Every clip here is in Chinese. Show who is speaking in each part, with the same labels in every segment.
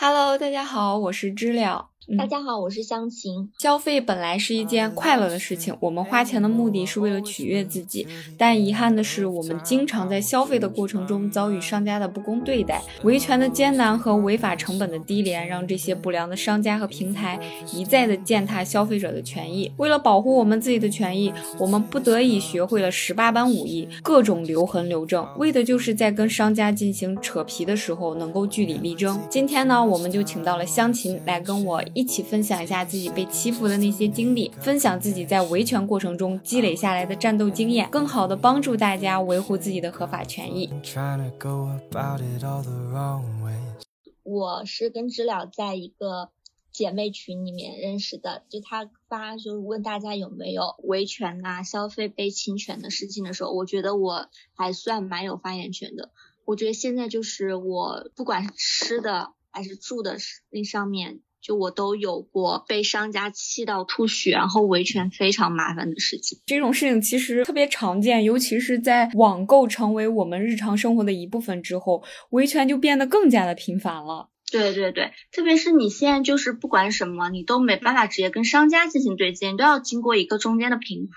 Speaker 1: Hello，大家好，我是知了。
Speaker 2: 大家好，我是湘琴。
Speaker 1: 消费本来是一件快乐的事情，我们花钱的目的是为了取悦自己。但遗憾的是，我们经常在消费的过程中遭遇商家的不公对待。维权的艰难和违法成本的低廉，让这些不良的商家和平台一再的践踏消费者的权益。为了保护我们自己的权益，我们不得已学会了十八般武艺，各种留痕留证，为的就是在跟商家进行扯皮的时候能够据理力争。今天呢，我们就请到了湘琴来跟我。一起分享一下自己被欺负的那些经历，分享自己在维权过程中积累下来的战斗经验，更好的帮助大家维护自己的合法权益。
Speaker 2: 我是跟知了在一个姐妹群里面认识的，就他发就是问大家有没有维权啊、消费被侵权的事情的时候，我觉得我还算蛮有发言权的。我觉得现在就是我不管是吃的还是住的那上面。就我都有过被商家气到吐血，然后维权非常麻烦的事情。
Speaker 1: 这种事情其实特别常见，尤其是在网购成为我们日常生活的一部分之后，维权就变得更加的频繁了。
Speaker 2: 对对对，特别是你现在就是不管什么，你都没办法直接跟商家进行对接，你都要经过一个中间的平台。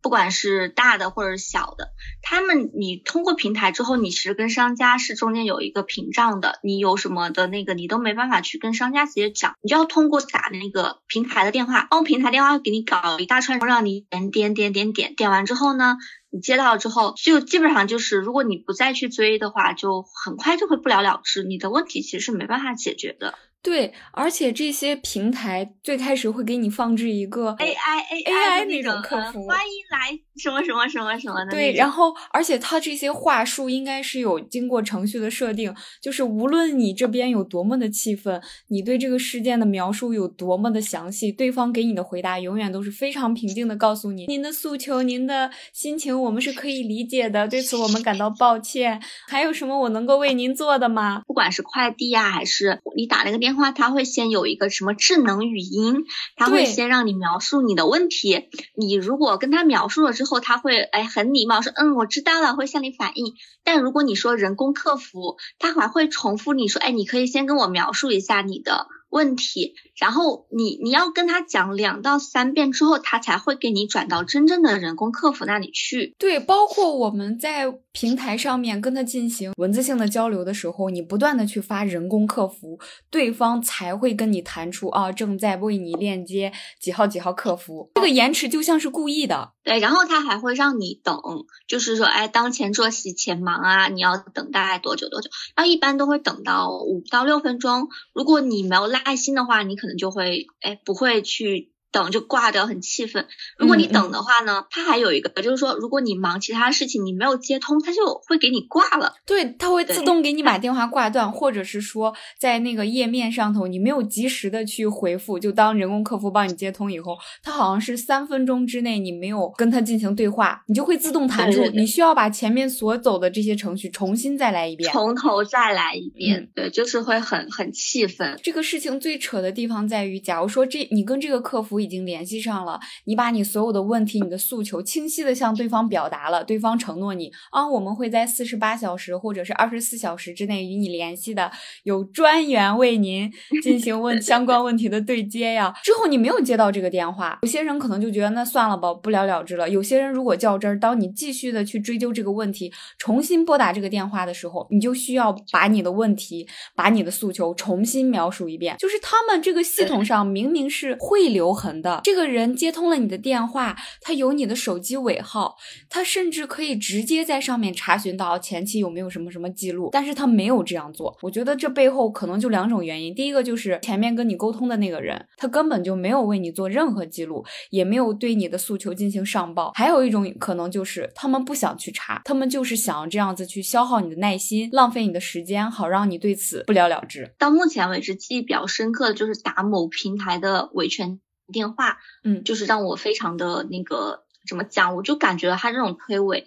Speaker 2: 不管是大的或者小的，他们你通过平台之后，你其实跟商家是中间有一个屏障的，你有什么的那个你都没办法去跟商家直接讲，你就要通过打那个平台的电话，用平台电话给你搞一大串，让你点点点点点，点完之后呢，你接到了之后，就基本上就是如果你不再去追的话，就很快就会不了了之，你的问题其实是没办法解决的。
Speaker 1: 对，而且这些平台最开始会给你放置一个
Speaker 2: AI
Speaker 1: AI 那种客服，
Speaker 2: 欢迎来什么什么什么什么的。
Speaker 1: 对，然后而且它这些话术应该是有经过程序的设定，就是无论你这边有多么的气愤，你对这个事件的描述有多么的详细，对方给你的回答永远都是非常平静的，告诉你您的诉求、您的心情我们是可以理解的，对此我们感到抱歉。还有什么我能够为您做的吗？
Speaker 2: 不管是快递呀，还是你打那个电。话它会先有一个什么智能语音，它会先让你描述你的问题。你如果跟他描述了之后，他会哎很礼貌说嗯我知道了，会向你反映。但如果你说人工客服，他还会重复你说哎你可以先跟我描述一下你的。问题，然后你你要跟他讲两到三遍之后，他才会给你转到真正的人工客服那里去。
Speaker 1: 对，包括我们在平台上面跟他进行文字性的交流的时候，你不断的去发人工客服，对方才会跟你弹出啊正在为你链接几号几号客服。这个延迟就像是故意的。
Speaker 2: 对，然后他还会让你等，就是说，哎，当前作息且忙啊，你要等大概多久多久？然后一般都会等到五到六分钟。如果你没有爱心的话，你可能就会，哎，不会去。等就挂掉，很气愤。如果你等的话呢，它还有一个，就是说，如果你忙其他事情，你没有接通，它就会给你挂了。
Speaker 1: 对，它会自动给你把电话挂断，或者是说，在那个页面上头，你没有及时的去回复，就当人工客服帮你接通以后，它好像是三分钟之内你没有跟他进行对话，你就会自动弹出，你需要把前面所走的这些程序重新再来一遍，
Speaker 2: 从头再来一遍。对，就是会很很气愤。
Speaker 1: 这个事情最扯的地方在于，假如说这你跟这个客服。已经联系上了，你把你所有的问题、你的诉求清晰的向对方表达了，对方承诺你啊，我们会在四十八小时或者是二十四小时之内与你联系的，有专员为您进行问相关问题的对接呀。之后你没有接到这个电话，有些人可能就觉得那算了吧，不了了之了。有些人如果较真儿，当你继续的去追究这个问题，重新拨打这个电话的时候，你就需要把你的问题、把你的诉求重新描述一遍。就是他们这个系统上明明是会留痕的这个人接通了你的电话，他有你的手机尾号，他甚至可以直接在上面查询到前期有没有什么什么记录，但是他没有这样做。我觉得这背后可能就两种原因，第一个就是前面跟你沟通的那个人，他根本就没有为你做任何记录，也没有对你的诉求进行上报。还有一种可能就是他们不想去查，他们就是想要这样子去消耗你的耐心，浪费你的时间，好让你对此不了了之。
Speaker 2: 到目前为止，记忆比较深刻的就是打某平台的维权。电话，
Speaker 1: 嗯，
Speaker 2: 就是让我非常的那个怎么讲，我就感觉他这种推诿，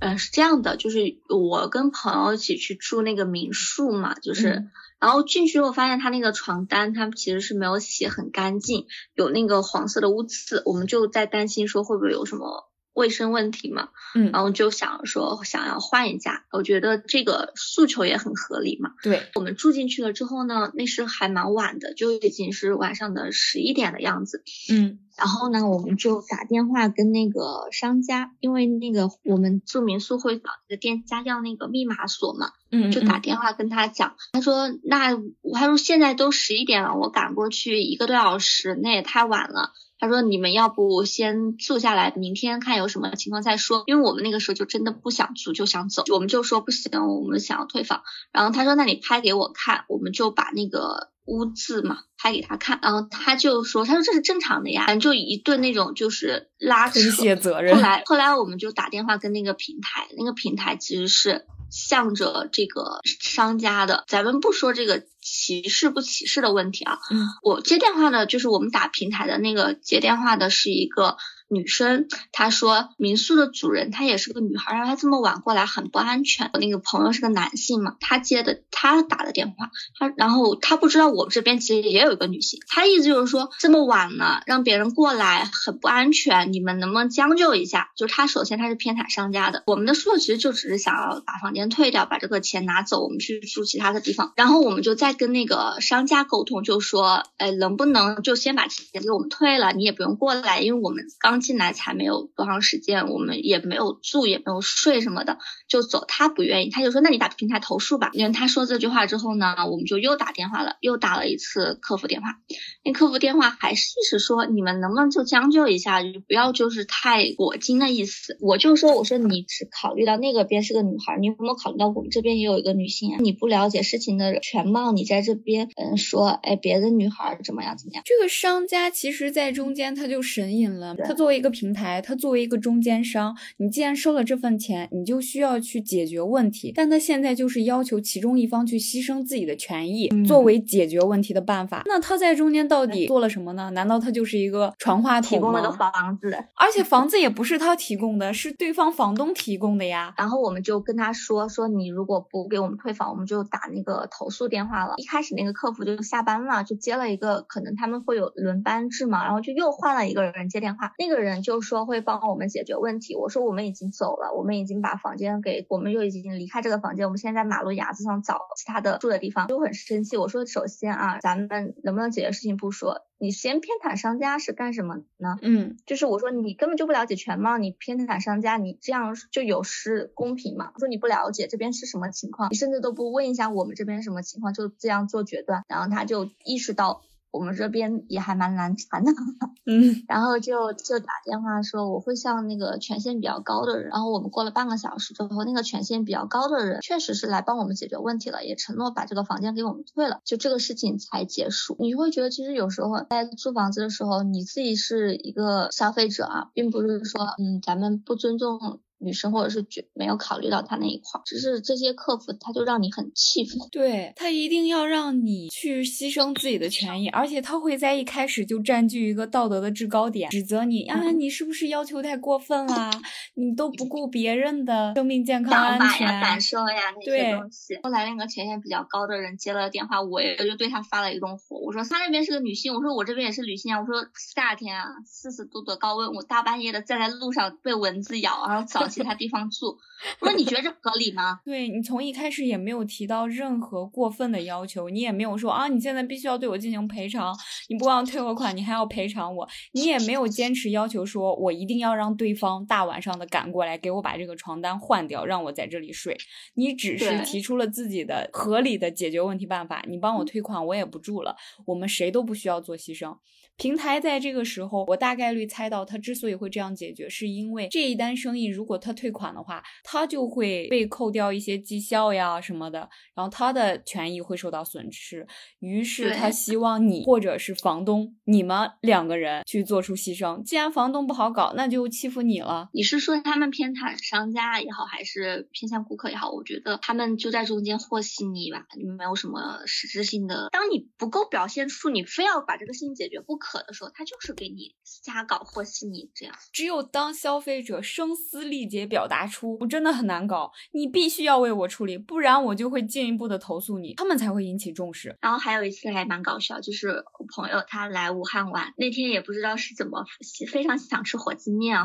Speaker 2: 嗯，是这样的，就是我跟朋友一起去住那个民宿嘛，就是，然后进去后发现他那个床单，他其实是没有洗很干净，有那个黄色的污渍，我们就在担心说会不会有什么卫生问题嘛，
Speaker 1: 嗯，
Speaker 2: 然后就想说想要换一家，我觉得这个诉求也很合理嘛。
Speaker 1: 对，
Speaker 2: 我们住进去了之后呢，那是还蛮晚的，就已经是晚上的十一点的样子。
Speaker 1: 嗯
Speaker 2: 然后呢，我们就打电话跟那个商家，因为那个我们住民宿会找那个店家要那个密码锁嘛，
Speaker 1: 嗯，
Speaker 2: 就打电话跟他讲，他说那他说现在都十一点了，我赶过去一个多小时，那也太晚了。他说你们要不先住下来，明天看有什么情况再说。因为我们那个时候就真的不想住，就想走，我们就说不行，我们想要退房。然后他说那你拍给我看，我们就把那个污渍嘛拍给他看，然后他就说他说这是正常的呀，反正就一顿那种就是拉扯
Speaker 1: 推。卸责任
Speaker 2: 后。来后来我们就打电话跟那个平台，那个平台其实是向着这个商家的。咱们不说这个歧视不歧视的问题啊，
Speaker 1: 嗯
Speaker 2: 我接电话的就是我们打平台的那个接电话的是一个女生，她说民宿的主人她也是个女孩，然后她这么晚过来很不安全。我那个朋友是个男性嘛，他接的他打的电话，他然后他不知道我们这边其实也有一个女性，他意思就是说这么晚了让别人过来很不安全，你们能不能将就一下？就他首先他是偏袒商家的，我们的诉求其实就只是想要把房间退掉，把这个钱拿走，我们去住其他的地方。然后我们就再跟那个商家沟通，就说，哎，能不能就先把钱给我们退了，你也不用过来，因为我们刚进来才没有多长时间，我们也没有住，也没有睡什么的，就走。他不愿意，他就说，那你打平台投诉吧。因为他说这句话之后呢，我们就又打电话了，又打了一次客服电话。那客服电话还是一直说，你们能不能就将就一下，就不要就是太裹金的意思。我就说，我说你只考虑到那个边是个女孩，你有没有考虑到我们这边也有一个女性啊？你不了解事情的全貌，你在这边嗯说，哎，别的女孩怎么样怎么样？
Speaker 1: 这个商家其实，在中间他就神隐了。他作为一个平台，他作为一个中间商，你既然收了这份钱，你就需要去解决问题。但他现在就是要求其中一方去牺牲自己的权益，
Speaker 2: 嗯
Speaker 1: 作为解决问题的办法。那他在中间到底做了什么呢？难道他就是一个传话筒
Speaker 2: 提供了个？房子，
Speaker 1: 而且房子也不是他提供的，是对方房东提供的呀。
Speaker 2: 然后我们就跟他说说，你如果不给我们退房，我们就打那个投诉电话了。一开始那个客服就下班了，就接了一个，可能他们会有轮班制嘛，然后就又换了一个人接电话。那个人就说会帮我们解决问题。我说我们已经走了，我们已经把房间给，我们又已经离开这个房间，我们现在在马路牙子上找其他的住的地方，就很生气。我说首先啊，咱们能不能解决事情不说，你先偏袒商家是干什么呢？
Speaker 1: 嗯，
Speaker 2: 就是我说你根本就不了解全貌，你偏袒商家，你这样就有失公平嘛。我说你不了解这边是什么情况，你甚至都不问一下我们这边什么情况，就这样做决断，然后他就意识到我们这边也还蛮难缠的，
Speaker 1: 嗯，
Speaker 2: 然后就就打电话说我会向那个权限比较高的人，然后我们过了半个小时之后，那个权限比较高的人确实是来帮我们解决问题了，也承诺把这个房间给我们退了，就这个事情才结束。你会觉得其实有时候在租房子的时候，你自己是一个消费者啊，并不是说嗯咱们不尊重。女生或者是觉没有考虑到他那一块儿，只是这些客服他就让你很气愤。
Speaker 1: 对他一定要让你去牺牲自己的权益，而且他会在一开始就占据一个道德的制高点，指责你啊，你是不是要求太过分啦？你都不顾别人的生命健康安
Speaker 2: 全呀、感。受呀那些东西。后来那个权限比较高的人接了电话，我也就对他发了一顿火。我说他那边是个女性，我说我这边也是女性啊。我说夏天啊，四十度的高温，我大半夜的站在路上被蚊子咬，然后找其他地方住。我说你觉得这合理吗？
Speaker 1: 对你从一开始也没有提到任何过分的要求，你也没有说啊，你现在必须要对我进行赔偿，你不光退我款，你还要赔偿我，你也没有坚持要求说我一定要让对方大晚上的赶过来给我把这个床单换掉，让我在这里睡，你只是提出了自己的合理的解决问题办法，你帮我退款，我也不住了，我们谁都不需要做牺牲。平台在这个时候，我大概率猜到他之所以会这样解决，是因为这一单生意如果他退款的话，他就会被扣掉一些绩效呀什么的，然后他的权益会受到损失。于是他 希望你或者是房东，你们两个人去做出牺牲。既然房东不好搞，那就欺负你了。
Speaker 2: 你是说他们偏袒商家也好，还是偏向顾客也好？我觉得他们就在中间和稀泥吧，没有什么实质性的。当你不够表表现出你非要把这个事情解决不可的时候，他就是给你瞎搞和稀泥这样。
Speaker 1: 只有当消费者声嘶力节表达出我真的很难搞，你必须要为我处理，不然我就会进一步的投诉你，他们才会引起重视。
Speaker 2: 然后还有一次还蛮搞笑，就是我朋友他来武汉玩，那天也不知道是怎么非常想吃火鸡面啊，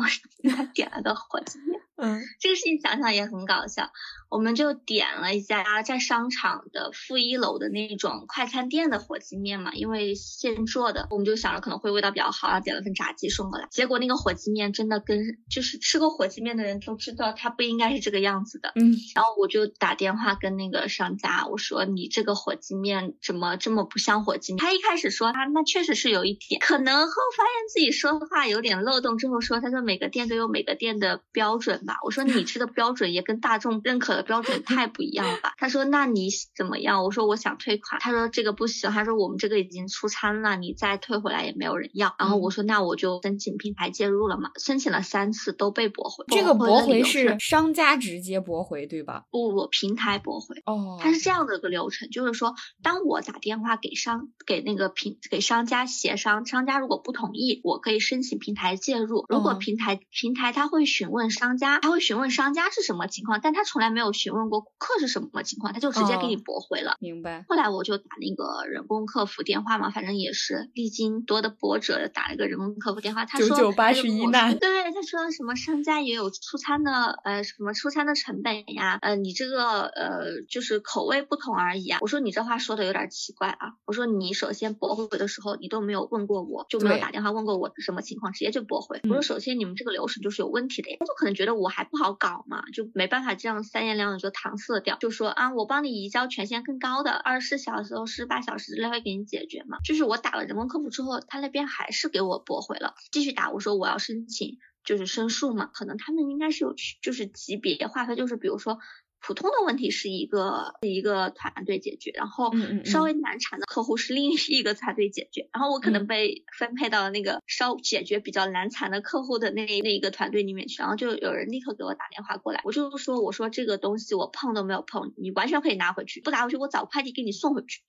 Speaker 2: 他 点了个火鸡面。
Speaker 1: 嗯，
Speaker 2: 这个事情想想也很搞笑。我们就点了一家在商场的负一楼的那种快餐店的火鸡面嘛，因为现做的，我们就想着可能会味道比较好，然后点了份炸鸡送过来。结果那个火鸡面真的跟就是吃过火鸡面的人都知道，它不应该是这个样子的。
Speaker 1: 嗯，
Speaker 2: 然后我就打电话跟那个商家，我说你这个火鸡面怎么这么不像火鸡面？他一开始说他，那确实是有一点，可能后发现自己说话有点漏洞之后说，他说每个店都有每个店的标准吧。我说你这个标准也跟大众认可的标准 太不一样了吧？他说那你怎么样？我说我想退款。他说这个不行，他说我们这个已经出餐了，你再退回来也没有人要。然后我说那我就申请平台介入了嘛，申请了三次都被驳回。
Speaker 1: 这个驳回
Speaker 2: 是
Speaker 1: 是商家直接驳回对吧？
Speaker 2: 不，不平台驳回。
Speaker 1: 哦，
Speaker 2: 它是这样的一个流程，就是说，当我打电话给商给那个平给商家协商，商家如果不同意，我可以申请平台介入。如果
Speaker 1: 嗯
Speaker 2: 平台平台他会询问商家，他会询问商家是什么情况，但他从来没有询问过顾客是什么情况，他就直接给你
Speaker 1: 哦
Speaker 2: 驳回了。
Speaker 1: 明白。
Speaker 2: 后来我就打那个人工客服电话嘛，反正也是历经多的波折，打了个人工客服电话，他说
Speaker 1: 99
Speaker 2: 他就跟我说
Speaker 1: 难
Speaker 2: 对，他说什么商家也有出餐的，呃，什么出餐的成本呀，呃，你这个呃就是口味不同而已啊。我说你这话说的有点奇怪啊，我说你首先驳回的时候你都没有问过我，就没有打电话问过我是什么情况，直接就驳回。我
Speaker 1: 嗯
Speaker 2: 说首先你们这个流程就是有问题的呀，他就可能觉得我我还不好搞嘛，就没办法这样三言两语就搪塞掉，就说啊我帮你移交权限更高的，二十四小时、四十八小时之内会给你解决嘛。就是我打了人工客服之后，他那边还是给我驳回了，继续打，我说我要申请就是申诉嘛，可能他们应该是有区就是级别划分，就是比如说。普通的问题是一个一个团队解决，然后稍微难缠的客户是另一个团队解决，然后我可能
Speaker 1: 嗯
Speaker 2: 被分配到了那个稍解决比较难缠的客户的那那一个团队里面去，然后就有人立刻给我打电话过来，我就说我说这个东西我碰都没有碰，你完全可以拿回去，不拿回去我找快递给你送回去。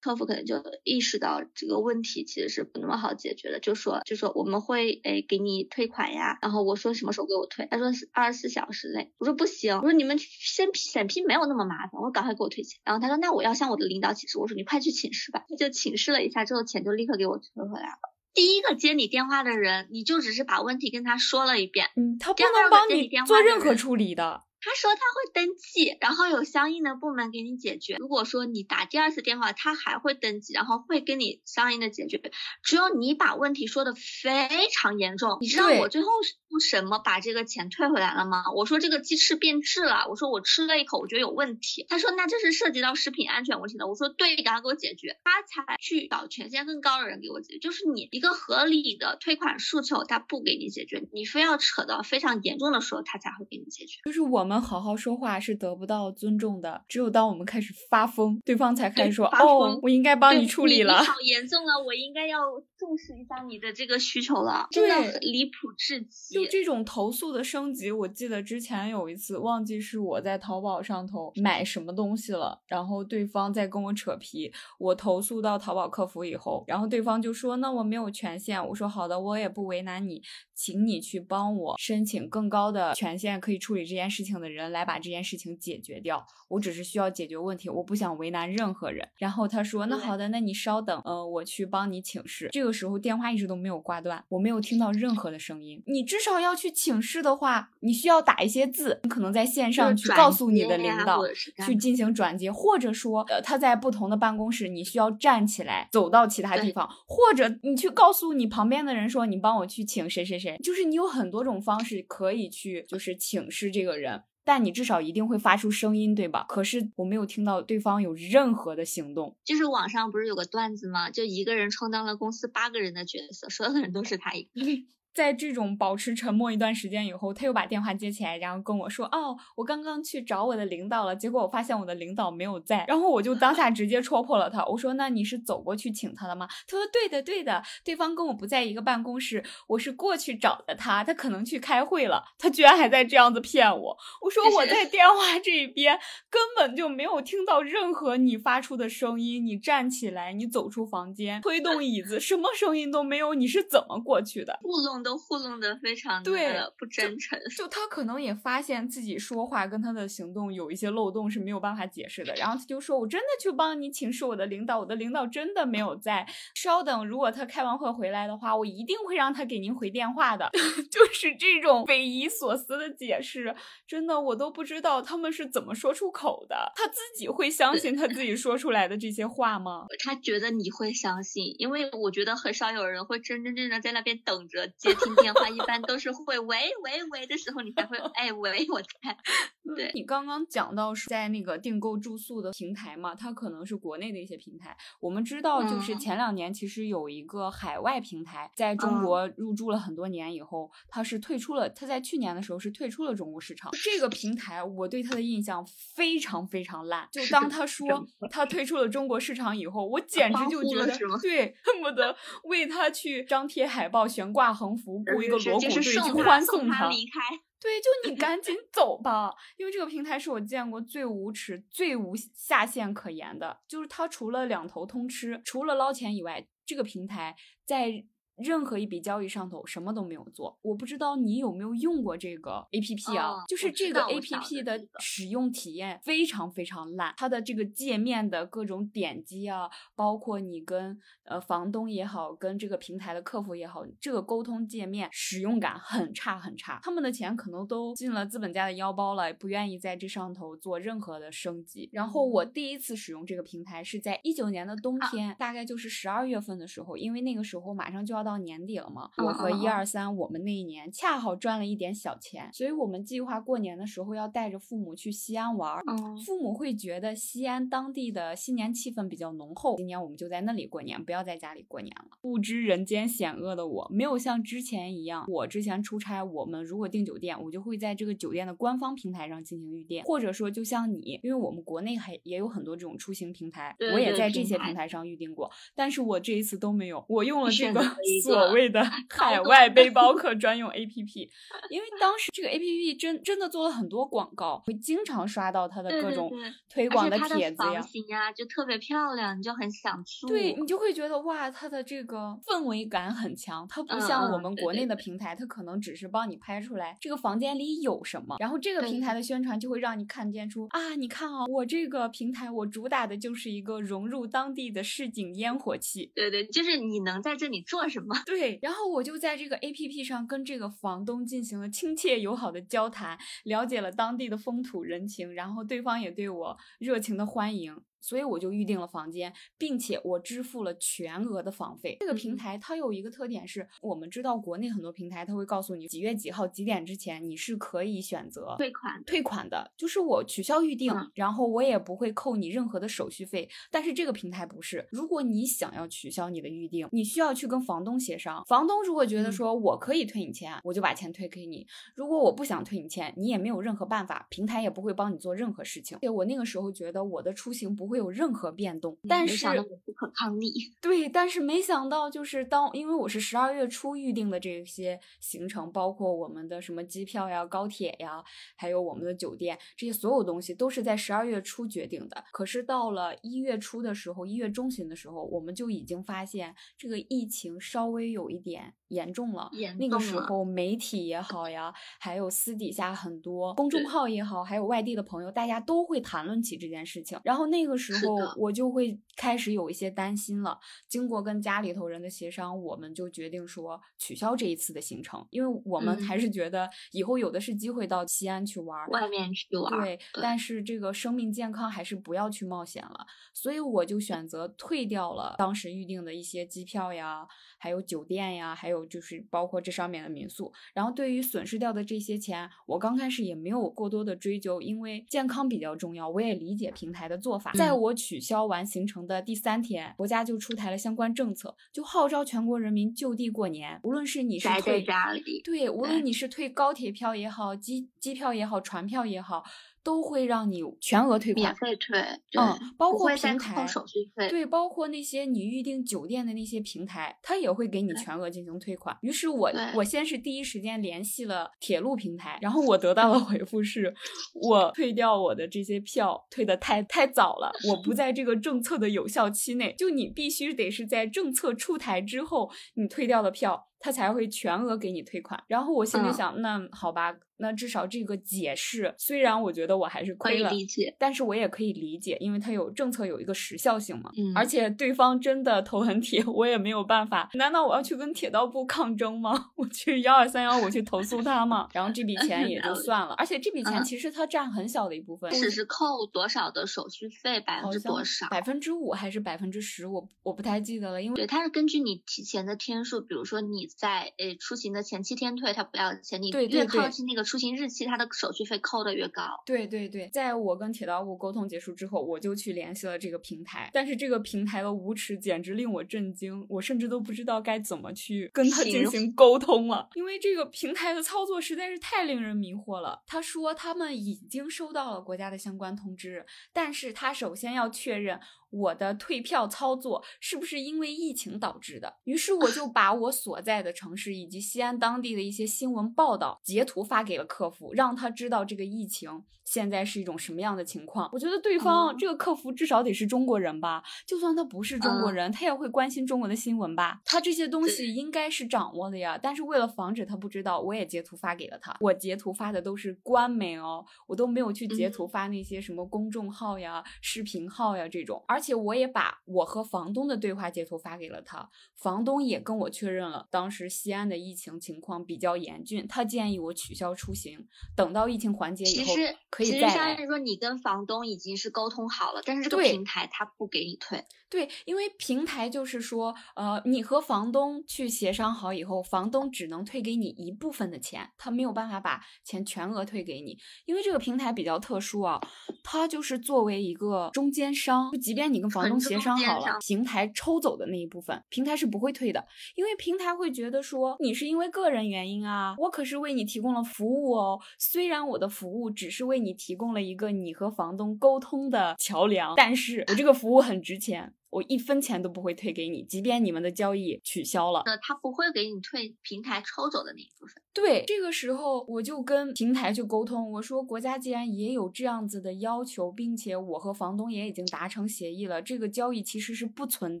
Speaker 2: 客服可能就意识到这个问题其实是不那么好解决的，就说就说我们会诶给你退款呀，然后我说什么时候给我退，他说是二十四小时内，我说不行，我说你们审批审批没有那么麻烦，我说赶快给我退钱，然后他说那我要向我的领导请示，我说你快去请示吧，他就请示了一下之后，钱就立刻给我退回来了。第一个接你电话的人，你就只是把问题跟他说了一遍，
Speaker 1: 嗯，他不能帮你做任何处理的。
Speaker 2: 他说他会登记，然后有相应的部门给你解决。如果说你打第二次电话，他还会登记，然后会跟你相应的解决。只有你把问题说的非常严重，你知道我最后是用什么把这个钱退回来了吗？我说这个鸡翅变质了，我说我吃了一口，我觉得有问题。他说那这是涉及到食品安全问题的。我说对，赶快给我解决。他才去找权限更高的人给我解决。就是你一个合理的退款诉求，他不给你解决，你非要扯到非常严重的时候，他才会给你解决。
Speaker 1: 就是我们好好说话是得不到尊重的，只有当我们开始发疯，对方才开始说：“哦，我应该帮你处理了。
Speaker 2: 好严重了，我应该要重视一下你的这个需求了，真的
Speaker 1: 对
Speaker 2: 离谱至极。
Speaker 1: 就这种投诉的升级，我记得之前有一次，忘记是我在淘宝上头买什么东西了，然后对方在跟我扯皮，我投诉到淘宝客服以后，然后对方就说：“那我没有权限。”我说：“好的，我也不为难你，请你去帮我申请更高的权限，可以处理这件事情的人来把这件事情解决掉。我只是需要解决问题，我不想为难任何人。”然后他说：“那好的，那你稍等，呃，我去帮你请示。”这个时候电话一直都没有挂断，我没有听到任何的声音。你至少要去请示的话，你需要打一些字，你可能在线上去告诉你的领导去进行转接，或者说，呃，他在不同的办公室，你需要站起来走到其他地方，或者你去告诉你旁边的人说，你帮我去请谁谁谁，就是你有很多种方式可以去，就是请示这个人。但你至少一定会发出声音，对吧？可是我没有听到对方有任何的行动。
Speaker 2: 就是网上不是有个段子吗？就一个人充当了公司八个人的角色，所有的人都是他一个。
Speaker 1: 在这种保持沉默一段时间以后，他又把电话接起来，然后跟我说：“哦，我刚刚去找我的领导了，结果我发现我的领导没有在。”然后我就当下直接戳破了他，我说：“那你是走过去请他的吗？”他说：“对的，对的，对方跟我不在一个办公室，我是过去找的他，他可能去开会了。”他居然还在这样子骗我。我说我在电话这边根本就没有听到任何你发出的声音，你站起来，你走出房间，推动椅子，什么声音都没有，你是怎么过去的？
Speaker 2: 糊弄都糊弄得非常的不真诚。
Speaker 1: 就他可能也发现自己说话跟他的行动有一些漏洞是没有办法解释的，然后他就说：“我真的去帮你请示我的领导，我的领导真的没有在。稍等，如果他开完会回来的话，我一定会让他给您回电话的。”就是这种匪夷所思的解释，真的我都不知道他们是怎么说出口的。他自己会相信他自己说出来的这些话吗？
Speaker 2: 他觉得你会相信，因为我觉得很少有人会真真正正在那边等着接听电话，一般都是会喂喂喂的时候，你才会哎喂我在。对
Speaker 1: 你刚刚讲到是在那个订购住宿的平台嘛，它可能是国内的一些平台。我们知道，就是前两年其实有一个海外平台在中国入驻了很多年以后，它是退出了。它在去年的时候是退出了中国市场。这个平台我对它的印象非常非常烂。就当他说他退出了中国市场以后，我简直就觉得对，恨不得为他去张贴海报、悬挂横幅、雇一个锣鼓队去欢送
Speaker 2: 他
Speaker 1: 离开。对，就你赶紧 走吧，因为这个平台是我见过最无耻、最无下限可言的。就是它除了两头通吃，除了捞钱以外，这个平台在。任何一笔交易上头什么都没有做，我不知道你有没有用过这个 A P P 啊？就是这个 A P P 的使用体验非常非常烂，它的这个界面的各种点击啊，包括你跟呃房东也好，跟这个平台的客服也好，这个沟通界面使用感很差很差。他们的钱可能都进了资本家的腰包了，不愿意在这上头做任何的升级。然后我第一次使用这个平台是在一九年的冬天，大概就是十二月份的时候，因为那个时候马上就要。到年底了嘛，我和一二三，我们那一年恰好赚了一点小钱，所以我们计划过年的时候要带着父母去西安玩。父母会觉得西安当地的新年气氛比较浓厚，今年我们就在那里过年，不要在家里过年了。不知人间险恶的我，没有像之前一样，我之前出差，我们如果订酒店，我就会在这个酒店的官方平台上进行预订，或者说就像你，因为我们国内还也有很多这种出行平台，我也在这些平台上预订过，但是我这一次都没有，我用了这个。所谓的 海外背包 客专用 APP，因为当时这个 APP 真真的做了很多广告，会经常刷到它的各种推广
Speaker 2: 的
Speaker 1: 帖子
Speaker 2: 呀，就特别漂亮，你就很想住。
Speaker 1: 对你就会觉得哇，它的这个氛围感很强，它不像我们国内的平台，它可能只是帮你拍出来这个房间里有什么，然后这个平台的宣传就会让你看见出啊，你看啊，我这个平台我主打的就是一个融入当地的市井烟火气。
Speaker 2: 对对，就是你能在这里做什么？
Speaker 1: 对，然后我就在这个 A P P 上跟这个房东进行了亲切友好的交谈，了解了当地的风土人情，然后对方也对我热情的欢迎。所以我就预定了房间，并且我支付了全额的房费。这个平台它有一个特点是，我们知道国内很多平台它会告诉你几月几号几点之前你是可以选择
Speaker 2: 退款
Speaker 1: 退款的，就是我取消预定，然后我也不会扣你任何的手续费。但是这个平台不是，如果你想要取消你的预定，你需要去跟房东协商。房东如果觉得说我可以退你钱，我就把钱退给你；如果我不想退你钱，你也没有任何办法，平台也不会帮你做任何事情。我那个时候觉得我的出行不会。会有任何变动，但是
Speaker 2: 不可抗力。
Speaker 1: 对，但是没想到，就是当因为我是十二月初预定的这些行程，包括我们的什么机票呀、高铁呀，还有我们的酒店，这些所有东西都是在十二月初决定的。可是到了一月初的时候，一月中旬的时候，我们就已经发现这个疫情稍微有一点严重了。那个时候，媒体也好呀，还有私底下很多公众号也好，还有外地的朋友，大家都会谈论起这件事情。然后那个时时候我就会开始有一些担心了。经过跟家里头人的协商，我们就决定说取消这一次的行程，因为我们还是觉得以后有的是机会到西安去玩，
Speaker 2: 外面去玩。
Speaker 1: 对，但是这个生命健康还是不要去冒险了。所以我就选择退掉了当时预定的一些机票呀，还有酒店呀，还有。有就是包括这上面的民宿。然后对于损失掉的这些钱，我刚开始也没有过多的追究，因为健康比较重要。我也理解平台的做法。在我取消完行程的第三天，国家就出台了相关政策，就号召全国人民就地过年。无论是你是退
Speaker 2: 家里，
Speaker 1: 对，无论你是退高铁票也好，机机票也好，船票也好。都会让你全额退款，
Speaker 2: 免费退，
Speaker 1: 嗯，包括平台
Speaker 2: 手续费，
Speaker 1: 对，包括那些你预订酒店的那些平台，他也会给你全额进行退款。于是我我先是第一时间联系了铁路平台，然后我得到的回复是，我退掉我的这些票退的太太早了，我不在这个政策的有效期内，就你必须得是在政策出台之后你退掉的票。他才会全额给你退款，然后我心里想，那好吧，那至少这个解释，虽然我觉得我还是亏了，但是我也可以理解，因为它有政策有一个时效性嘛。
Speaker 2: 嗯，
Speaker 1: 而且对方真的头很铁，我也没有办法。难道我要去跟铁道部抗争吗？我去幺二三幺五去投诉他吗？然后这笔钱也就算了，而且这笔钱其实它占很小的一部分，
Speaker 2: 只是扣多少的手续费，百分之多少？
Speaker 1: 百分之五还是百分之十？我我不太记得了，因为
Speaker 2: 对，它是根据你提前的天数，比如说你。在呃出行的前七天退，他不要钱。你越靠近那个出行日期，他的手续费扣的越高。
Speaker 1: 对对对，在我跟铁道部沟通结束之后，我就去联系了这个平台。但是这个平台的无耻简直令我震惊，我甚至都不知道该怎么去跟他进行沟通了，因为这个平台的操作实在是太令人迷惑了。他说他们已经收到了国家的相关通知，但是他首先要确认。我的退票操作是不是因为疫情导致的？于是我就 把我所在的城市以及西安当地的一些新闻报道截图发给了客服，让他知道这个疫情现在是一种什么样的情况。我觉得对方这个客服至少得是中国人吧，就算他不是中国人，他也会关心中国的新闻吧？他这些东西应该是掌握的呀。但是为了防止他不知道，我也截图发给了他。我截图发的都是官媒哦，我都没有去截图发那些什么公众号呀、视频号呀这种，而且。且我也把我和房东的对话截图发给了他，房东也跟我确认了，当时西安的疫情情况比较严峻，他建议我取消出行，等到疫情缓解以后可以再来。
Speaker 2: 其实相当于说你跟房东已经是沟通好了，但是这个平台他不给你退。
Speaker 1: 对，因为平台就是说，呃，你和房东去协商好以后，房东只能退给你一部分的钱，他没有办法把钱全额退给你，因为这个平台比较特殊啊，它就是作为一个中间商，就即便你跟房东协商好了，平台抽走的那一部分，平台是不会退的，因为平台会觉得说，你是因为个人原因啊，我可是为你提供了服务哦，虽然我的服务只是为你提供了一个你和房东沟通的桥梁，但是我这个服务很值钱。我一分钱都不会退给你，即便你们的交易取消了，
Speaker 2: 那他不会给你退平台抽走的那一部分。
Speaker 1: 对，这个时候我就跟平台去沟通，我说国家既然也有这样子的要求，并且我和房东也已经达成协议了，这个交易其实是不存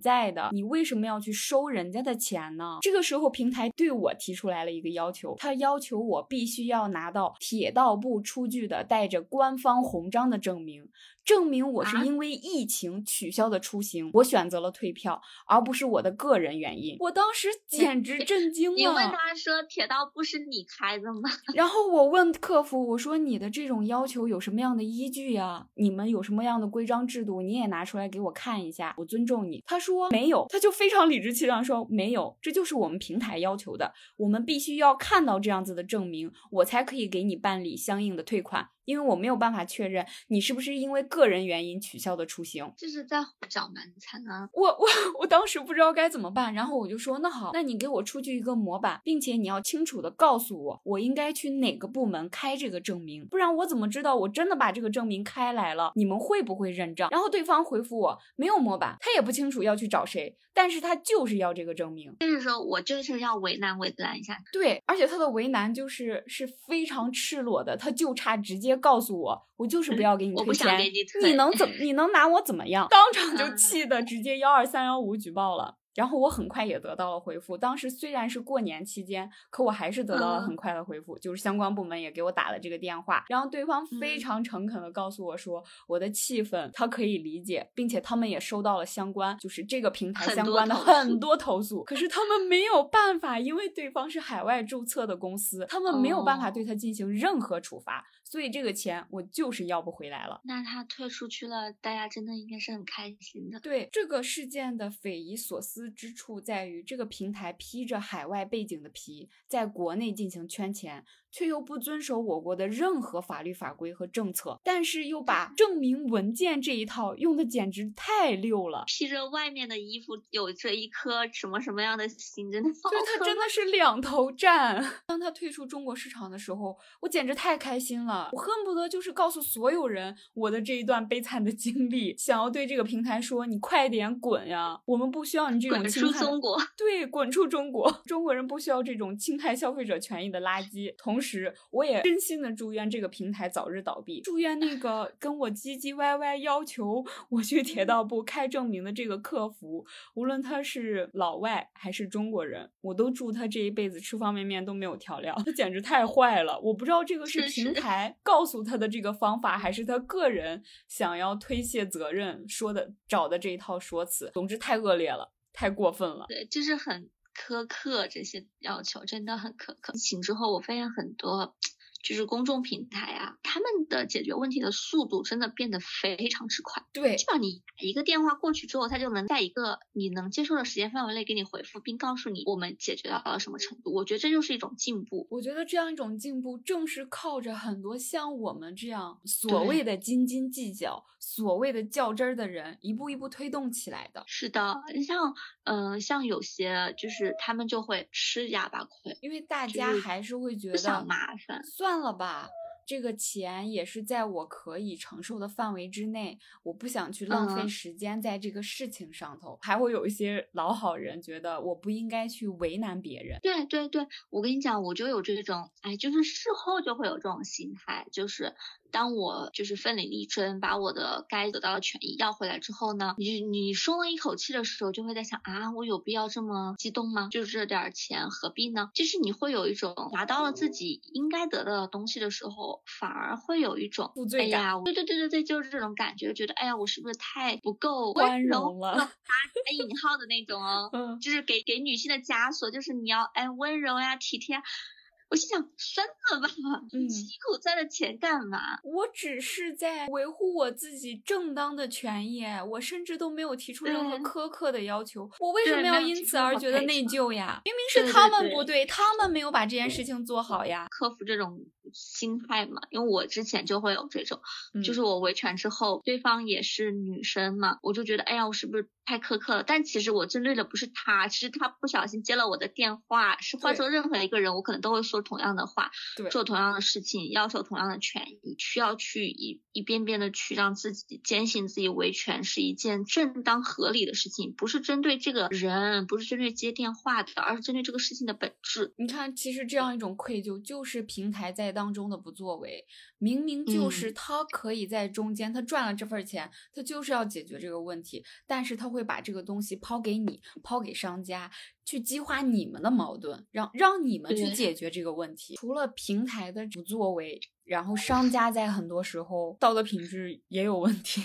Speaker 1: 在的，你为什么要去收人家的钱呢？这个时候平台对我提出来了一个要求，他要求我必须要拿到铁道部出具的带着官方红章的证明。证明我是因为疫情取消的出行，我选择了退票，而不是我的个人原因。我当时简直震惊了。
Speaker 2: 你问他说铁道部是你开的吗？
Speaker 1: 然后我问客服，我说你的这种要求有什么样的依据呀？你们有什么样的规章制度？你也拿出来给我看一下，我尊重你。他说没有，他就非常理直气壮说没有，这就是我们平台要求的，我们必须要看到这样子的证明，我才可以给你办理相应的退款。因为我没有办法确认你是不是因为个人原因取消的出行，
Speaker 2: 这是在找蛮惨啊！
Speaker 1: 我我我当时不知道该怎么办，然后我就说那好，那你给我出具一个模板，并且你要清楚的告诉我，我应该去哪个部门开这个证明，不然我怎么知道我真的把这个证明开来了，你们会不会认账？然后对方回复我没有模板，他也不清楚要去找谁，但是他就是要这个证明，
Speaker 2: 就是说我就是要为难为难一下。
Speaker 1: 对，而且他的为难就是是非常赤裸的，他就差直接。告诉我，我就是不要给你退钱，你能怎你能拿我怎么样？当场就气的直接幺二三幺五举报了。然后我很快也得到了回复。当时虽然是过年期间，可我还是得到了很快的回复，就是相关部门也给我打了这个电话。然后对方非常诚恳的告诉我说，我的气愤他可以理解，并且他们也收到了相关就是这个平台相关的很多投诉。可是他们没有办法，因为对方是海外注册的公司，他们没有办法对他进行任何处罚。所以这个钱我就是要不回来了。
Speaker 2: 那他退出去了，大家真的应该是很开心的。
Speaker 1: 对这个事件的匪夷所思之处在于，这个平台披着海外背景的皮，在国内进行圈钱。却又不遵守我国的任何法律法规和政策，但是又把证明文件这一套用的简直太溜了。
Speaker 2: 披着外面的衣服，有着一颗什么什么样的心，真的，就
Speaker 1: 是他真的是两头站。当他退出中国市场的时候，我简直太开心了，我恨不得就是告诉所有人我的这一段悲惨的经历，想要对这个平台说：你快点滚呀！我们不需要你这种
Speaker 2: 滚出中国。
Speaker 1: 对，滚出中国，中国人不需要这种侵害消费者权益的垃圾。同时。时，我也真心的祝愿这个平台早日倒闭，祝愿那个跟我唧唧歪歪要求我去铁道部开证明的这个客服，无论他是老外还是中国人，我都祝他这一辈子吃方便面都没有调料，他简直太坏了。我不知道这个是平台告诉他的这个方法，还是他个人想要推卸责任说的找的这一套说辞。总之太恶劣了，太过分了。
Speaker 2: 对，就是很。苛刻这些要求真的很苛刻。疫情之后，我发现很多。就是公众平台啊，他们的解决问题的速度真的变得非常之快。
Speaker 1: 对，
Speaker 2: 基本上你一个电话过去之后，他就能在一个你能接受的时间范围内给你回复，并告诉你我们解决到了什么程度。我觉得这就是一种进步。
Speaker 1: 我觉得这样一种进步，正是靠着很多像我们这样所谓的斤斤计较、所谓的较真儿的人，一步一步推动起来的。
Speaker 2: 是的，你像嗯，像有些就是他们就会吃哑巴亏，
Speaker 1: 因为大家还是会觉得
Speaker 2: 不想麻烦，
Speaker 1: 算。了吧，这个钱也是在我可以承受的范围之内，我不想去浪费时间在这个事情上头。还会有一些老好人觉得我不应该去为难别人。
Speaker 2: 对对对，我跟你讲，我就有这种，哎，就是事后就会有这种心态，就是。当我就是奋力力争，把我的该得到的权益要回来之后呢，你你松了一口气的时候，就会在想啊，我有必要这么激动吗？就是这点钱何必呢？就是你会有一种拿到了自己应该得到的东西的时候，反而会有一种
Speaker 1: 负罪感。
Speaker 2: 对对对对对，就是这种感觉，觉得哎呀，我是不是太不够
Speaker 1: 温柔了？打
Speaker 2: 引号的那种哦，就是给给女性的枷锁，就是你要哎温柔呀体贴。我心想，删了吧，你辛苦赚的钱干嘛？
Speaker 1: 我只是在维护我自己正当的权益，我甚至都没有提出任何苛刻的要求。我为什么要因此而觉得内疚呀？明明是他们不对，他们没有把这件事情做好呀。
Speaker 2: 克服这种心态嘛，因为我之前就会有这种，就是我维权之后，对方也是女生嘛，我就觉得，哎呀，我是不是太苛刻了？但其实我针对的不是他，其实他不小心接了我的电话，是换做任何一个人，我可能都会说。说同样的话，做同样的事情，要求同样的权益，需要去一一遍遍的去让自己坚信自己维权是一件正当合理的事情，不是针对这个人，不是针对接电话的，而是针对这个事情的本质。
Speaker 1: 你看，其实这样一种愧疚，就是平台在当中的不作为。明明就是他可以在中间，他赚了这份钱，他就是要解决这个问题，但是他会把这个东西抛给你，抛给商家。去激化你们的矛盾，让让你们去解决这个问题。除了平台的不作为，然后商家在很多时候道德品质也有问题。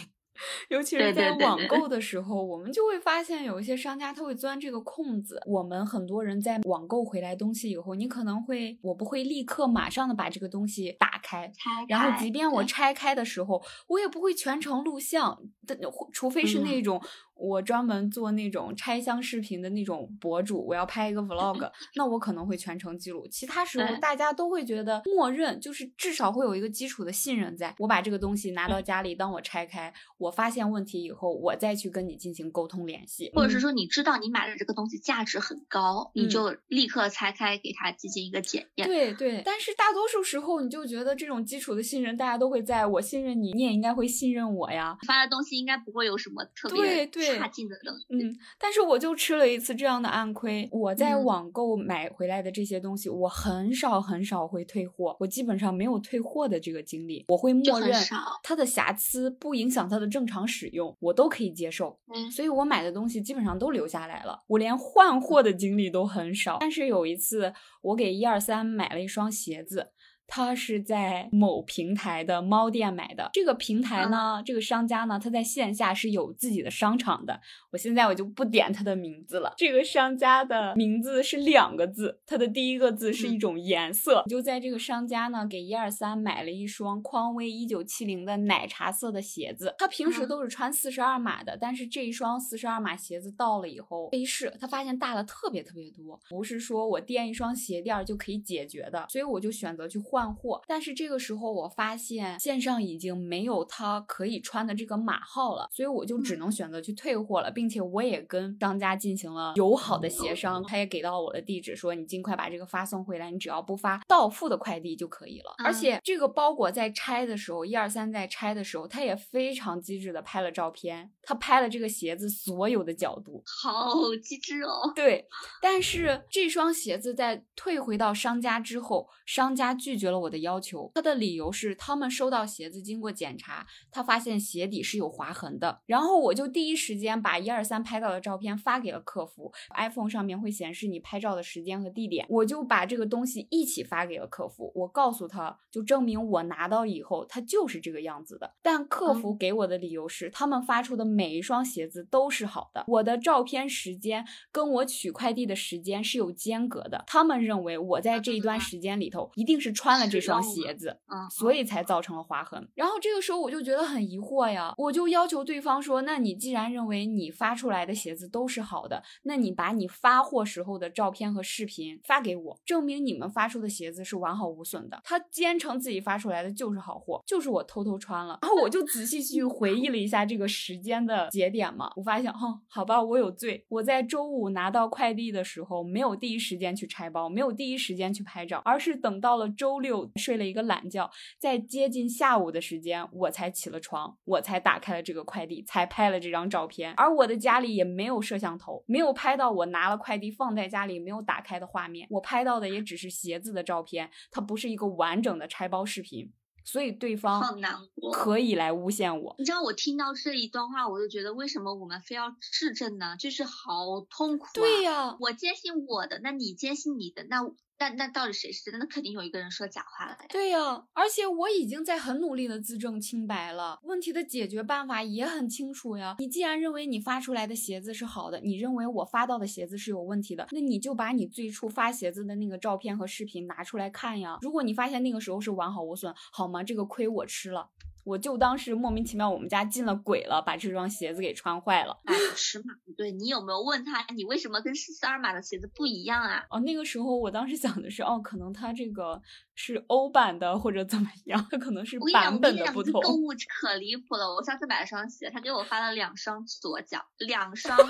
Speaker 1: 尤其是在网购的时候，我们就会发现有一些商家他会钻这个空子。我们很多人在网购回来东西以后，你可能会，我不会立刻马上的把这个东西打开，然后即便我拆开的时候，我也不会全程录像，但，除非是那种。我专门做那种拆箱视频的那种博主，我要拍一个 vlog，那我可能会全程记录。其他时候大家都会觉得默认，就是至少会有一个基础的信任，在我把这个东西拿到家里，当我拆开，我发现问题以后，我再去跟你进行沟通联系，
Speaker 2: 或者是说你知道你买的这个东西价值很高，你就立刻拆开给它进行一个检验。
Speaker 1: 对对，但是大多数时候你就觉得这种基础的信任，大家都会在我信任你，你也应该会信任我呀。
Speaker 2: 发的东西应该不会有什么特别
Speaker 1: 对对。
Speaker 2: 差劲的东西，
Speaker 1: 嗯，但是我就吃了一次这样的暗亏。我在网购买回来的这些东西，我很少很少会退货，我基本上没有退货的这个经历。我会默认它的瑕疵不影响它的正常使用，我都可以接受。
Speaker 2: 嗯，
Speaker 1: 所以我买的东西基本上都留下来了，我连换货的经历都很少。但是有一次，我给一二三买了一双鞋子。他是在某平台的猫店买的。这个平台呢，这个商家呢，他在线下是有自己的商场的。我现在我就不点他的名字了。这个商家的名字是两个字，它的第一个字是一种颜色。就在这个商家呢，给一二三买了一双匡威一九七零的奶茶色的鞋子。他平时都是穿四十二码的，但是这一双四十二码鞋子到了以后，飞试他发现大了特别特别多，不是说我垫一双鞋垫就可以解决的，所以我就选择去换货。但是这个时候我发现线上已经没有他可以穿的这个码号了，所以我就只能选择去退货了，并且我也跟商家进行了友好的协商，他也给到我的地址，说你尽快把这个发送回来，你只要不发到付的快递就可以了。而且这个包裹在拆的时候，一二三在拆的时候，他也非常机智的拍了照片，他拍了这个鞋子所有的角度，
Speaker 2: 好机智哦。
Speaker 1: 对，但是这双鞋子在退回到商家之后，商家拒绝了我的要求。他的理由是，他们收到鞋子经过检查，他发现鞋底是有划痕的。然后我就第一时间把一二三拍到的照片发给了客服，iPhone 上面会显示你拍照的时间和地点，我就把这个东西一起发给了客服。我告诉他就证明我拿到以后，它就是这个样子的。但客服给我的理由是，他们发出的每一双鞋子都是好的，我的照片时间跟我取快递的时间是有间隔的。他们认为我在这一段时间里头一定是穿了这双鞋子，
Speaker 2: 嗯，
Speaker 1: 所以才造成了划痕。然后这个时候我就觉得很疑惑呀，我就要求对方说，那你既然认为你发出来的鞋子都是好的，那你把你发货时候的照片和视频发给我，证明你们发出的鞋子是完好无损的。他坚称自己发出来的就是好货，就是我偷偷穿了。然后我就仔细去回忆了一下这个时间的节点嘛，我发现，哦，好吧，我有罪。我在周五拿到快递的时候，没有第一时间去拆包，没有第一时间去拍照，而是等到了周六睡了一个懒觉，在接近下午的时间，我才起了床，我才打开了这个快递，才拍了这张照片。而我的家里也没有摄像头，没有拍到我拿了快递放在家里没有打开的画面，我拍到的也只是鞋子的照片，它不是一个完整的拆包视频。所以对方
Speaker 2: 好难过，
Speaker 1: 可以来诬陷我。
Speaker 2: 你知道我听到这一段话，我就觉得为什么我们非要质证呢？就是好痛苦啊！
Speaker 1: 对呀，
Speaker 2: 我坚信我的，那你坚信你的，那。那那到底谁是真的？那肯定有一个人说假话了呀。
Speaker 1: 对呀，而且我已经在很努力的自证清白了，问题的解决办法也很清楚呀。你既然认为你发出来的鞋子是好的，你认为我发到的鞋子是有问题的，那你就把你最初发鞋子的那个照片和视频拿出来看呀。如果你发现那个时候是完好无损，好吗？这个亏我吃了。我就当是莫名其妙我们家进了鬼了，把这双鞋子给穿坏了。
Speaker 2: 哎，尺码不对，你有没有问他，你为什么跟四十二码的鞋子不一样啊？
Speaker 1: 哦，那个时候我当时想的是，哦，可能他这个是欧版的或者怎么样，他可能是版本的不同。
Speaker 2: 购物可离谱了，我上次买了双鞋，他给我发了两双左脚，两双左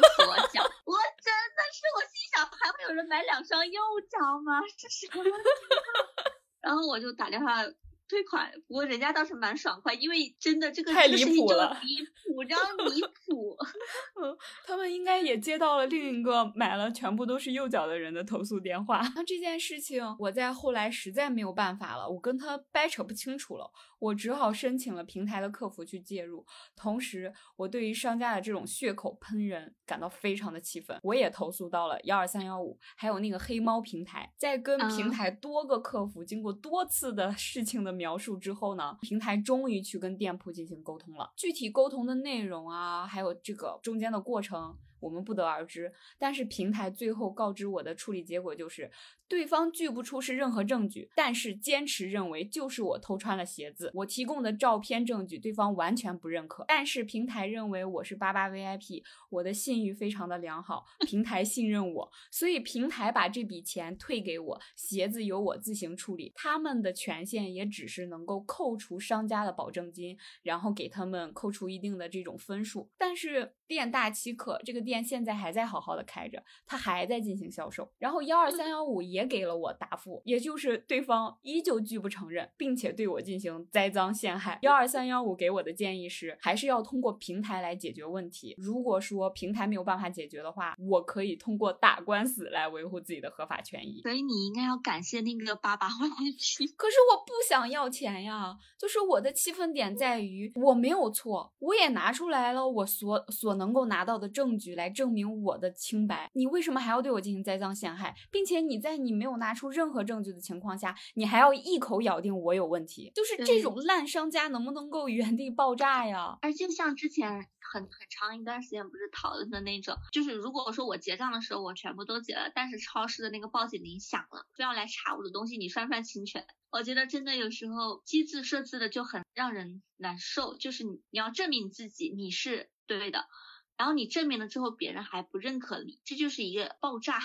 Speaker 2: 脚，我真的是，我心想还会有人买两双右脚吗？这是什么？然后我就打电话。退款，不过人家倒是蛮爽快，因为真的这个
Speaker 1: 太离谱了，
Speaker 2: 离谱，这样离谱。
Speaker 1: 嗯，他们应该也接到了另一个买了全部都是右脚的人的投诉电话。那这件事情，我在后来实在没有办法了，我跟他掰扯不清楚了。我只好申请了平台的客服去介入，同时我对于商家的这种血口喷人感到非常的气愤，我也投诉到了幺二三幺五，还有那个黑猫平台。在跟平台多个客服经过多次的事情的描述之后呢，平台终于去跟店铺进行沟通了。具体沟通的内容啊，还有这个中间的过程，我们不得而知。但是平台最后告知我的处理结果就是。对方拒不出示任何证据，但是坚持认为就是我偷穿了鞋子。我提供的照片证据，对方完全不认可。但是平台认为我是八八 VIP，我的信誉非常的良好，平台信任我，所以平台把这笔钱退给我，鞋子由我自行处理。他们的权限也只是能够扣除商家的保证金，然后给他们扣除一定的这种分数。但是店大欺客，这个店现在还在好好的开着，他还在进行销售。然后幺二三幺五也。给了我答复，也就是对方依旧拒不承认，并且对我进行栽赃陷害。幺二三幺五给我的建议是，还是要通过平台来解决问题。如果说平台没有办法解决的话，我可以通过打官司来维护自己的合法权益。
Speaker 2: 所以你应该要感谢那个八八 VIP。
Speaker 1: 可是我不想要钱呀，就是我的气愤点在于我没有错，我也拿出来了我所所能够拿到的证据来证明我的清白，你为什么还要对我进行栽赃陷害，并且你在你没有拿出任何证据的情况下，你还要一口咬定我有问题？就是这种烂商家能不能够原地爆炸呀？
Speaker 2: 而就像之前很很长一段时间不是讨论的那种，就是如果说我结账的时候我全部都结了，但是超市的那个报警铃响了，非要来查我的东西，你算不算侵权？我觉得真的有时候机制设置的就很让人难受，就是你你要证明自己你是对的，然后你证明了之后别人还不认可你，这就是一个爆炸。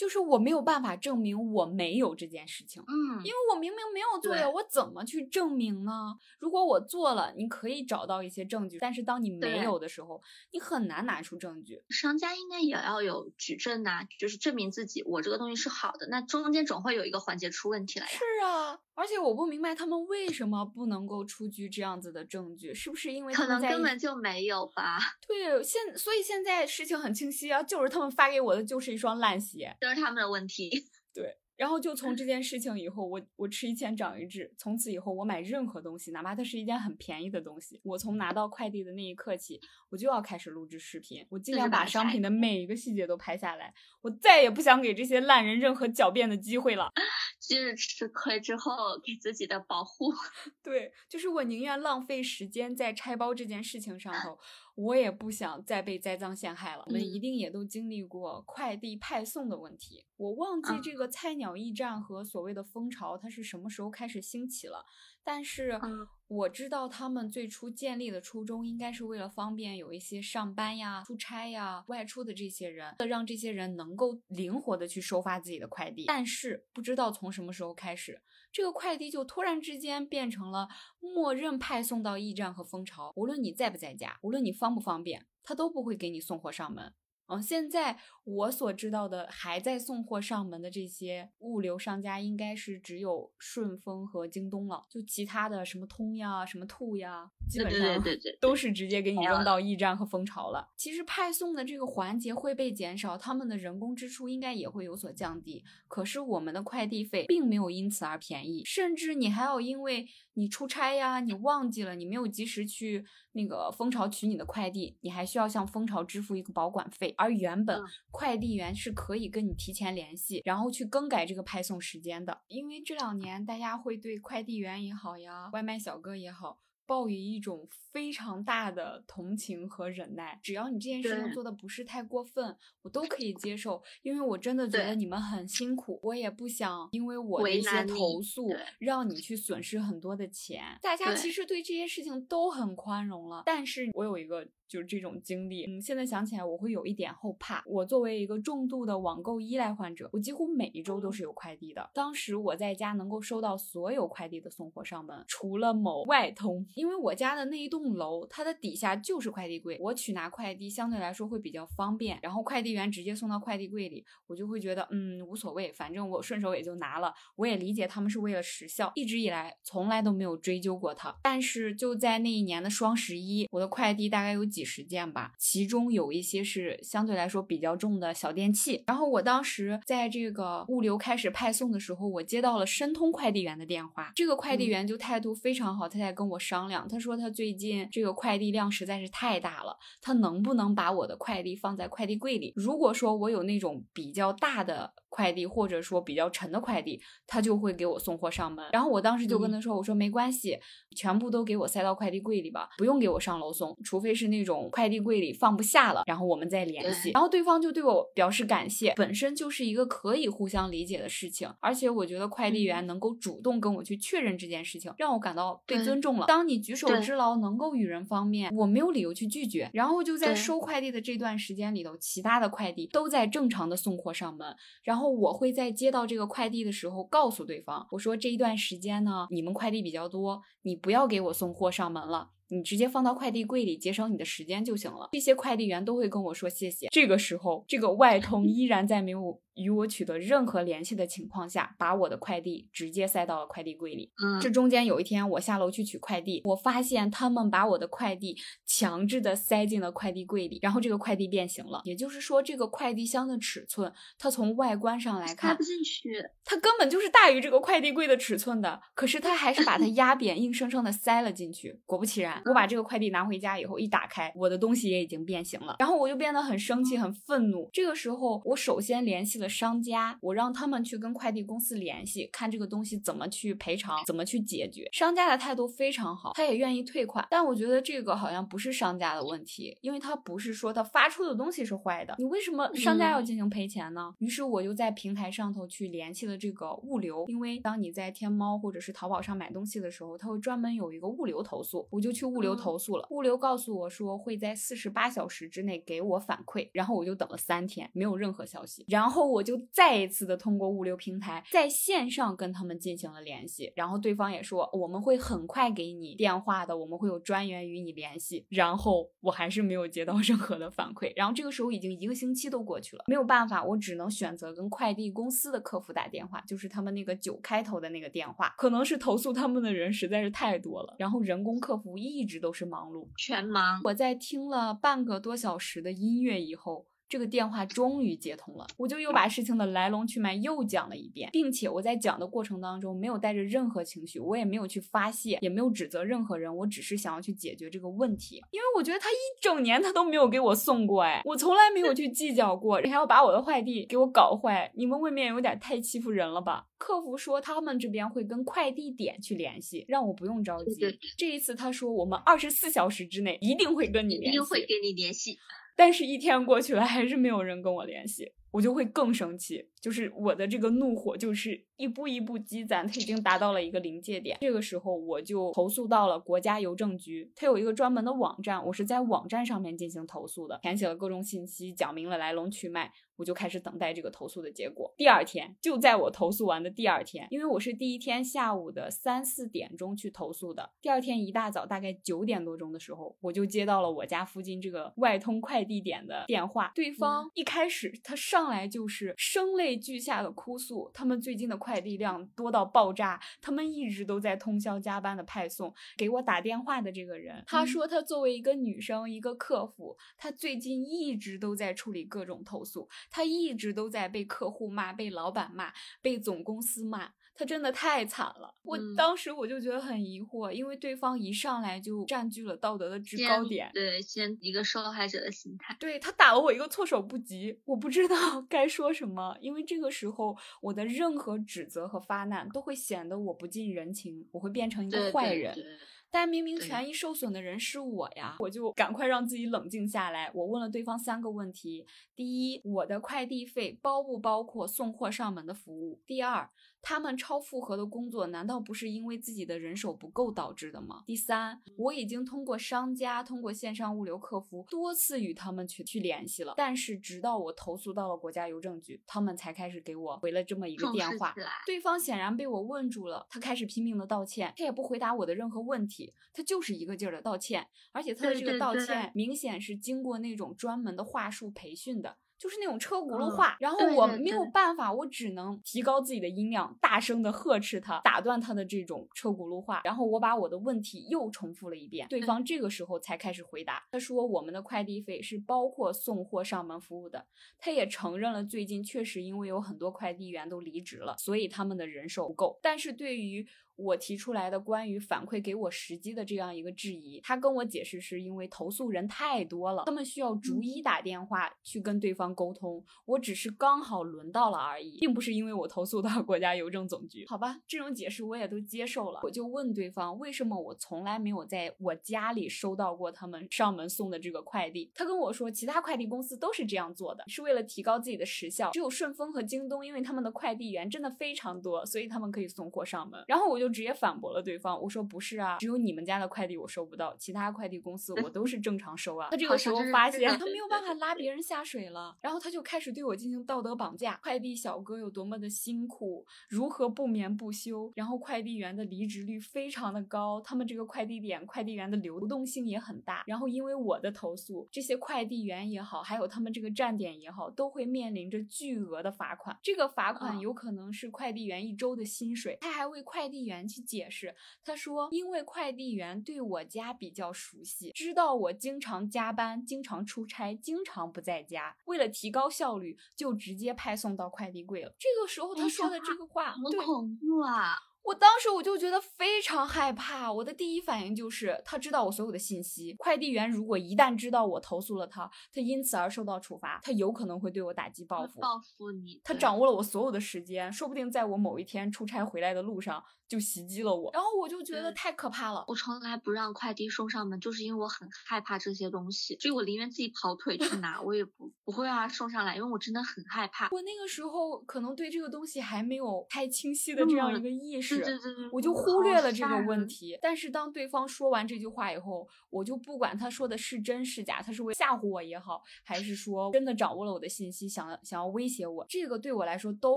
Speaker 1: 就是我没有办法证明我没有这件事情。
Speaker 2: 嗯
Speaker 1: 因为我明明没有做呀，我怎么去证明呢？如果我做了，你可以找到一些证据，但是当你没有的时候，你很难拿出证据。
Speaker 2: 商家应该也要有举证呐、就是证明自己我这个东西是好的，那中间总会有一个环节出问题了呀。
Speaker 1: 是啊，而且我不明白他们为什么不能够出具这样子的证据，是不是因为他
Speaker 2: 可能根本就没有吧，
Speaker 1: 对现，所以现在事情很清晰啊，就是他们发给我的就是一双烂鞋。
Speaker 2: 这是他们的问题。
Speaker 1: 对，然后就从这件事情以后，我我吃一堑长一智，从此以后我买任何东西，哪怕它是一件很便宜的东西，我从拿到快递的那一刻起，我就要开始录制视频，我尽量
Speaker 2: 把
Speaker 1: 商品的每一个细节都拍下来，我再也不想给这些烂人任何狡辩的机会了。
Speaker 2: 就是吃亏之后给自己的保护。
Speaker 1: 对，就是我宁愿浪费时间在拆包这件事情上头，我也不想再被栽赃陷害了。我们一
Speaker 2: 嗯
Speaker 1: 定也都经历过快递派送的问题。我忘记
Speaker 2: 嗯
Speaker 1: 这个菜鸟驿站和所谓的蜂巢它是什么时候开始兴起了，但是
Speaker 2: 嗯
Speaker 1: 我知道他们最初建立的初衷应该是为了方便有一些上班呀、出差呀、外出的这些人，让这些人能够灵活的去收发自己的快递。但是不知道从什么时候开始，这个快递就突然之间变成了默认派送到驿站和蜂巢，无论你在不在家，无论你方不方便，他都不会给你送货上门。嗯，现在我所知道的还在送货上门的这些物流商家，应该是只有顺丰和京东了，就其他的什么通呀、什么兔呀，基本上 都是直接给你扔到驿站和蜂巢了。其实派送的这个环节会被减少，他们的人工支出应该也会有所降低。可是我们的快递费并没有因此而便宜，甚至你还要因为你出差呀，你忘记了，你没有及时去那个蜂巢取你的快递，你还需要向蜂巢支付一个保管费。而原本
Speaker 2: 嗯
Speaker 1: 快递员是可以跟你提前联系，然后去更改这个派送时间的。因为这两年大家会对快递员也好呀，外卖小哥也好。抱以一种非常大的同情和忍耐，只要你这件事情做的不是太过分，我都可以接受，因为我真的觉得你们很辛苦，我也不想因为我的一些投诉
Speaker 2: 对
Speaker 1: 让你去损失很多的钱。大家其实对这些事情都很宽容了，但是我有一个就是这种经历，嗯，现在想起来我会有一点后怕。我作为一个重度的网购依赖患者，我几乎每一周都是有快递的。当时我在家能够收到所有快递的送货上门，除了某外通，因为我家的那一栋楼它的底下就是快递柜，我取拿快递相对来说会比较方便。然后快递员直接送到快递柜里，我就会觉得嗯无所谓，反正我顺手也就拿了。我也理解他们是为了时效，一直以来从来都没有追究过他。但是就在那一年的双十一，我的快递大概有几十件吧，其中有一些是相对来说比较重的小电器。然后我当时在这个物流开始派送的时候，我接到了申通快递员的电话，这个快递
Speaker 2: 嗯
Speaker 1: 员就态度非常好，他在跟我商量，他说他最近这个快递量实在是太大了，他能不能把我的快递放在快递柜里？如果说我有那种比较大的快递，或者说比较沉的快递，他就会给我送货上门。然后我当时就跟他说：“我说没关系，全部都给我塞到快递柜里吧，不用给我上楼送，除非是那种快递柜里放不下了，然后我们再联系。”然后对方就对我表示感谢，本身就是一个可以互相理解的事情，而且我觉得快递员能够主动跟我去确认这件事情，让我感到被尊重了。当你举手之劳，能够与人方面，我没有理由去拒绝。然后就在收快递的这段时间里头，其他的快递都在正常的送货上门，然后我会在接到这个快递的时候告诉对方，我说这一段时间呢，你们快递比较多，你不要给我送货上门了。你直接放到快递柜里，节省你的时间就行了。这些快递员都会跟我说谢谢。这个时候，这个外通依然在没有与我取得任何联系的情况下，把我的快递直接塞到了快递柜里。
Speaker 2: 嗯，
Speaker 1: 这中间有一天我下楼去取快递，我发现他们把我的快递强制的塞进了快递柜里，然后这个快递变形了。也就是说，这个快递箱的尺寸，它从外观上来
Speaker 2: 塞
Speaker 1: 看
Speaker 2: 不，进去。
Speaker 1: 它根本就是大于这个快递柜的尺寸的。可是他还是把它 压扁，硬生生的塞了进去。果不其然，我把这个快递拿回家以后，一打开，我的东西也已经变形了。然后我就变得很生气、很愤怒。这个时候，我首先联系了商家，我让他们去跟快递公司联系，看这个东西怎么去赔偿，怎么去解决。商家的态度非常好，他也愿意退款。但我觉得这个好像不是商家的问题，因为他不是说他发出的东西是坏的，你为什么商家要进行赔钱呢？于是我就在平台上头去联系了这个物流，因为当你在天猫或者是淘宝上买东西的时候，他会专门有一个物流投诉，我就去物流
Speaker 2: 嗯
Speaker 1: 投诉了。物流告诉我说会在四十八小时之内给我反馈，然后我就等了三天，没有任何消息。然后我就再一次的通过物流平台在线上跟他们进行了联系，然后对方也说我们会很快给你电话的，我们会有专员与你联系。然后我还是没有接到任何的反馈，然后这个时候已经一个星期都过去了，没有办法，我只能选择跟快递公司的客服打电话，就是他们那个九开头的那个电话，可能是投诉他们的人实在是太多了，然后人工客服一直都是忙碌，
Speaker 2: 全忙。
Speaker 1: 我在听了半个多小时的音乐以后，这个电话终于接通了，我就又把事情的来龙去脉又讲了一遍，并且我在讲的过程当中没有带着任何情绪，我也没有去发泄，也没有指责任何人，我只是想要去解决这个问题，因为我觉得他一整年他都没有给我送过，哎，我从来没有去计较过，你还要把我的快递给我搞坏，你们未免有点太欺负人了吧？客服说他们这边会跟快递点去联系，让我不用着急。这一次他说我们二十四小时之内一定会跟你
Speaker 2: 一
Speaker 1: 联系，
Speaker 2: 定会跟你联系。
Speaker 1: 但是，一天过去了，还是没有人跟我联系，我就会更生气。就是我的这个怒火，就是一步一步积攒，它已经达到了一个临界点。这个时候，我就投诉到了国家邮政局，它有一个专门的网站，我是在网站上面进行投诉的，填写了各种信息，讲明了来龙去脉，我就开始等待这个投诉的结果。第二天，就在我投诉完的第二天，因为我是第一天下午的三四点钟去投诉的，第二天一大早大概九点多钟的时候，我就接到了我家附近这个外通快递点的电话，对方一开始他上来就是声泪俱下的哭诉，他们最近的快递量多到爆炸，他们一直都在通宵加班的派送。给我打电话的这个人，他
Speaker 2: 嗯
Speaker 1: 说他作为一个女生，一个客服，他最近一直都在处理各种投诉，他一直都在被客户骂、被老板骂、被总公司骂。他真的太惨了，我
Speaker 2: 嗯
Speaker 1: 当时我就觉得很疑惑，因为对方一上来就占据了道德的制高点，
Speaker 2: 对，先一个受害者的心态。
Speaker 1: 对他打了我一个措手不及，我不知道 该说什么，因为这个时候我的任何指责和发难都会显得我不近人情，我会变成一个坏人。
Speaker 2: 对对
Speaker 1: 但明明权益受损的人是我呀，我就赶快让自己冷静下来。我问了对方三个问题：第一，我的快递费包不包括送货上门的服务？第二，他们超负荷的工作难道不是因为自己的人手不够导致的吗？第三，我已经通过商家、通过线上物流客服多次与他们去去联系了，但是直到我投诉到了国家邮政局，他们才开始给我回了这么一个电话。对方显然被我问住了，他开始拼命的道歉，他也不回答我的任何问题，他就是一个劲儿的道歉，而且他的这个道歉明显是经过那种专门的话术培训的。就是那种车轱辘
Speaker 2: 嗯
Speaker 1: 话，然后我没有办法，我只能提高自己的音量，大声的呵斥他，打断他的这种车轱辘话，然后我把我的问题又重复了一遍，对方这个时候才开始回答，他说我们的快递费是包括送货上门服务的，他也承认了最近确实因为有很多快递员都离职了，所以他们的人手不够，但是对于我提出来的关于反馈给我时机的这样一个质疑，他跟我解释是因为投诉人太多了，他们需要逐一打电话去跟对方沟通，我只是刚好轮到了而已，并不是因为我投诉到 国家邮政总局。好吧，这种解释我也都接受了。我就问对方，为什么我从来没有在我家里收到过他们上门送的这个快递？他跟我说，其他快递公司都是这样做的，是为了提高自己的时效。只有顺丰和京东，因为他们的快递员真的非常多，所以他们可以送货上门。然后我就直接反驳了对方，我说不是啊，只有你们家的快递我收不到，其他快递公司我 都是正常收啊。他这个时候发现他没有办法拉别人下水了，然后他就开始对我进行道德绑架。快递小哥有多么的辛苦，如何不眠不休，然后快递员的离职率非常的高，他们这个快递点快递员的流动性也很大。然后因为我的投诉，这些快递员也好，还有他们这个站点也好，都会面临着巨额的罚款。这个罚款有可能是快递员一周的薪水。他还为快递员去解释，他说因为快递员对我家比较熟悉，知道我经常加班、经常出差、经常不在家，为了提高效率，就直接派送到快递柜了。这个时候他说的这个话，
Speaker 2: 好恐怖啊！
Speaker 1: 我当时我就觉得非常害怕，我的第一反应就是他知道我所有的信息。快递员如果一旦知道我投诉了他，他因此而受到处罚，他有可能会对我打击报复。
Speaker 2: 报复你，
Speaker 1: 他掌握了我所有的时间，说不定在我某一天出差回来的路上。就袭击了我，然后我就觉得太可怕了。
Speaker 2: 我从来不让快递送上门，就是因为我很害怕这些东西，所以我宁愿自己跑腿去 拿，我也不不会让他送上来，因为我真的很害怕。
Speaker 1: 我那个时候可能对这个东西还没有太清晰的这样一个意识，
Speaker 2: 对对对，
Speaker 1: 我就忽略了这个问题。但是当对方说完这句话以后，我就不管他说的是真是假，他是为吓唬我也好，还是说真的掌握了我的信息，想想要威胁我，这个对我来说都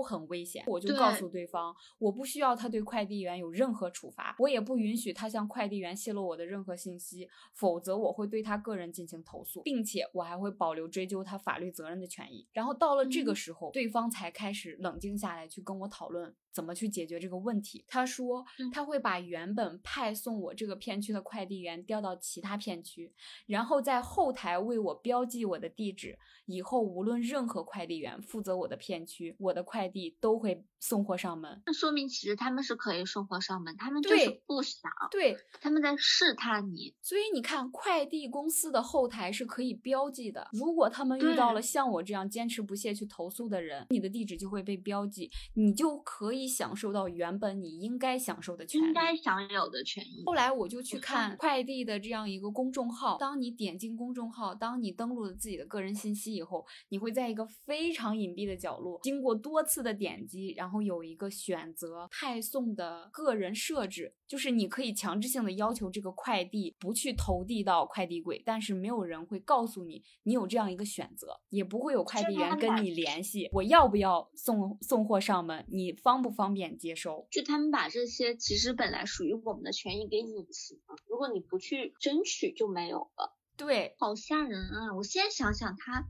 Speaker 1: 很危险。我就告诉对方，我不需要他对快递员有任何处。处罚我也不允许他向快递员泄露我的任何信息，否则我会对他个人进行投诉，并且我还会保留追究他法律责任的权益。然后到了这个时候，对方才开始冷静下来，去跟我讨论。怎么去解决这个问题？他说他会把原本派送我这个片区的快递员调到其他片区，然后在后台为我标记我的地址。以后无论任何快递员负责我的片区，我的快递都会送货上门。
Speaker 2: 那说明其实他们是可以送货上门，他们就是不想。
Speaker 1: 对，
Speaker 2: 他们在试探你。
Speaker 1: 所以你看，快递公司的后台是可以标记的。如果他们遇到了像我这样坚持不懈去投诉的人，你的地址就会被标记，你就可以。享受到原本你应该享受的权利，
Speaker 2: 应该享有的权益。
Speaker 1: 后来我就去看快递的这样一个公众号，当你点进公众号，当你登录了自己的个人信息以后，你会在一个非常隐蔽的角落，经过多次的点击，然后有一个选择派送的个人设置，就是你可以强制性的要求这个快递不去投递到快递柜，但是没有人会告诉你你有这样一个选择，也不会有快递员跟你联系，我要不要送送货上门，你方不方？方便接收，
Speaker 2: 就他们把这些其实本来属于我们的权益给隐形了。如果你不去争取，就没有了。
Speaker 1: 对，
Speaker 2: 好吓人啊！我现在想想，他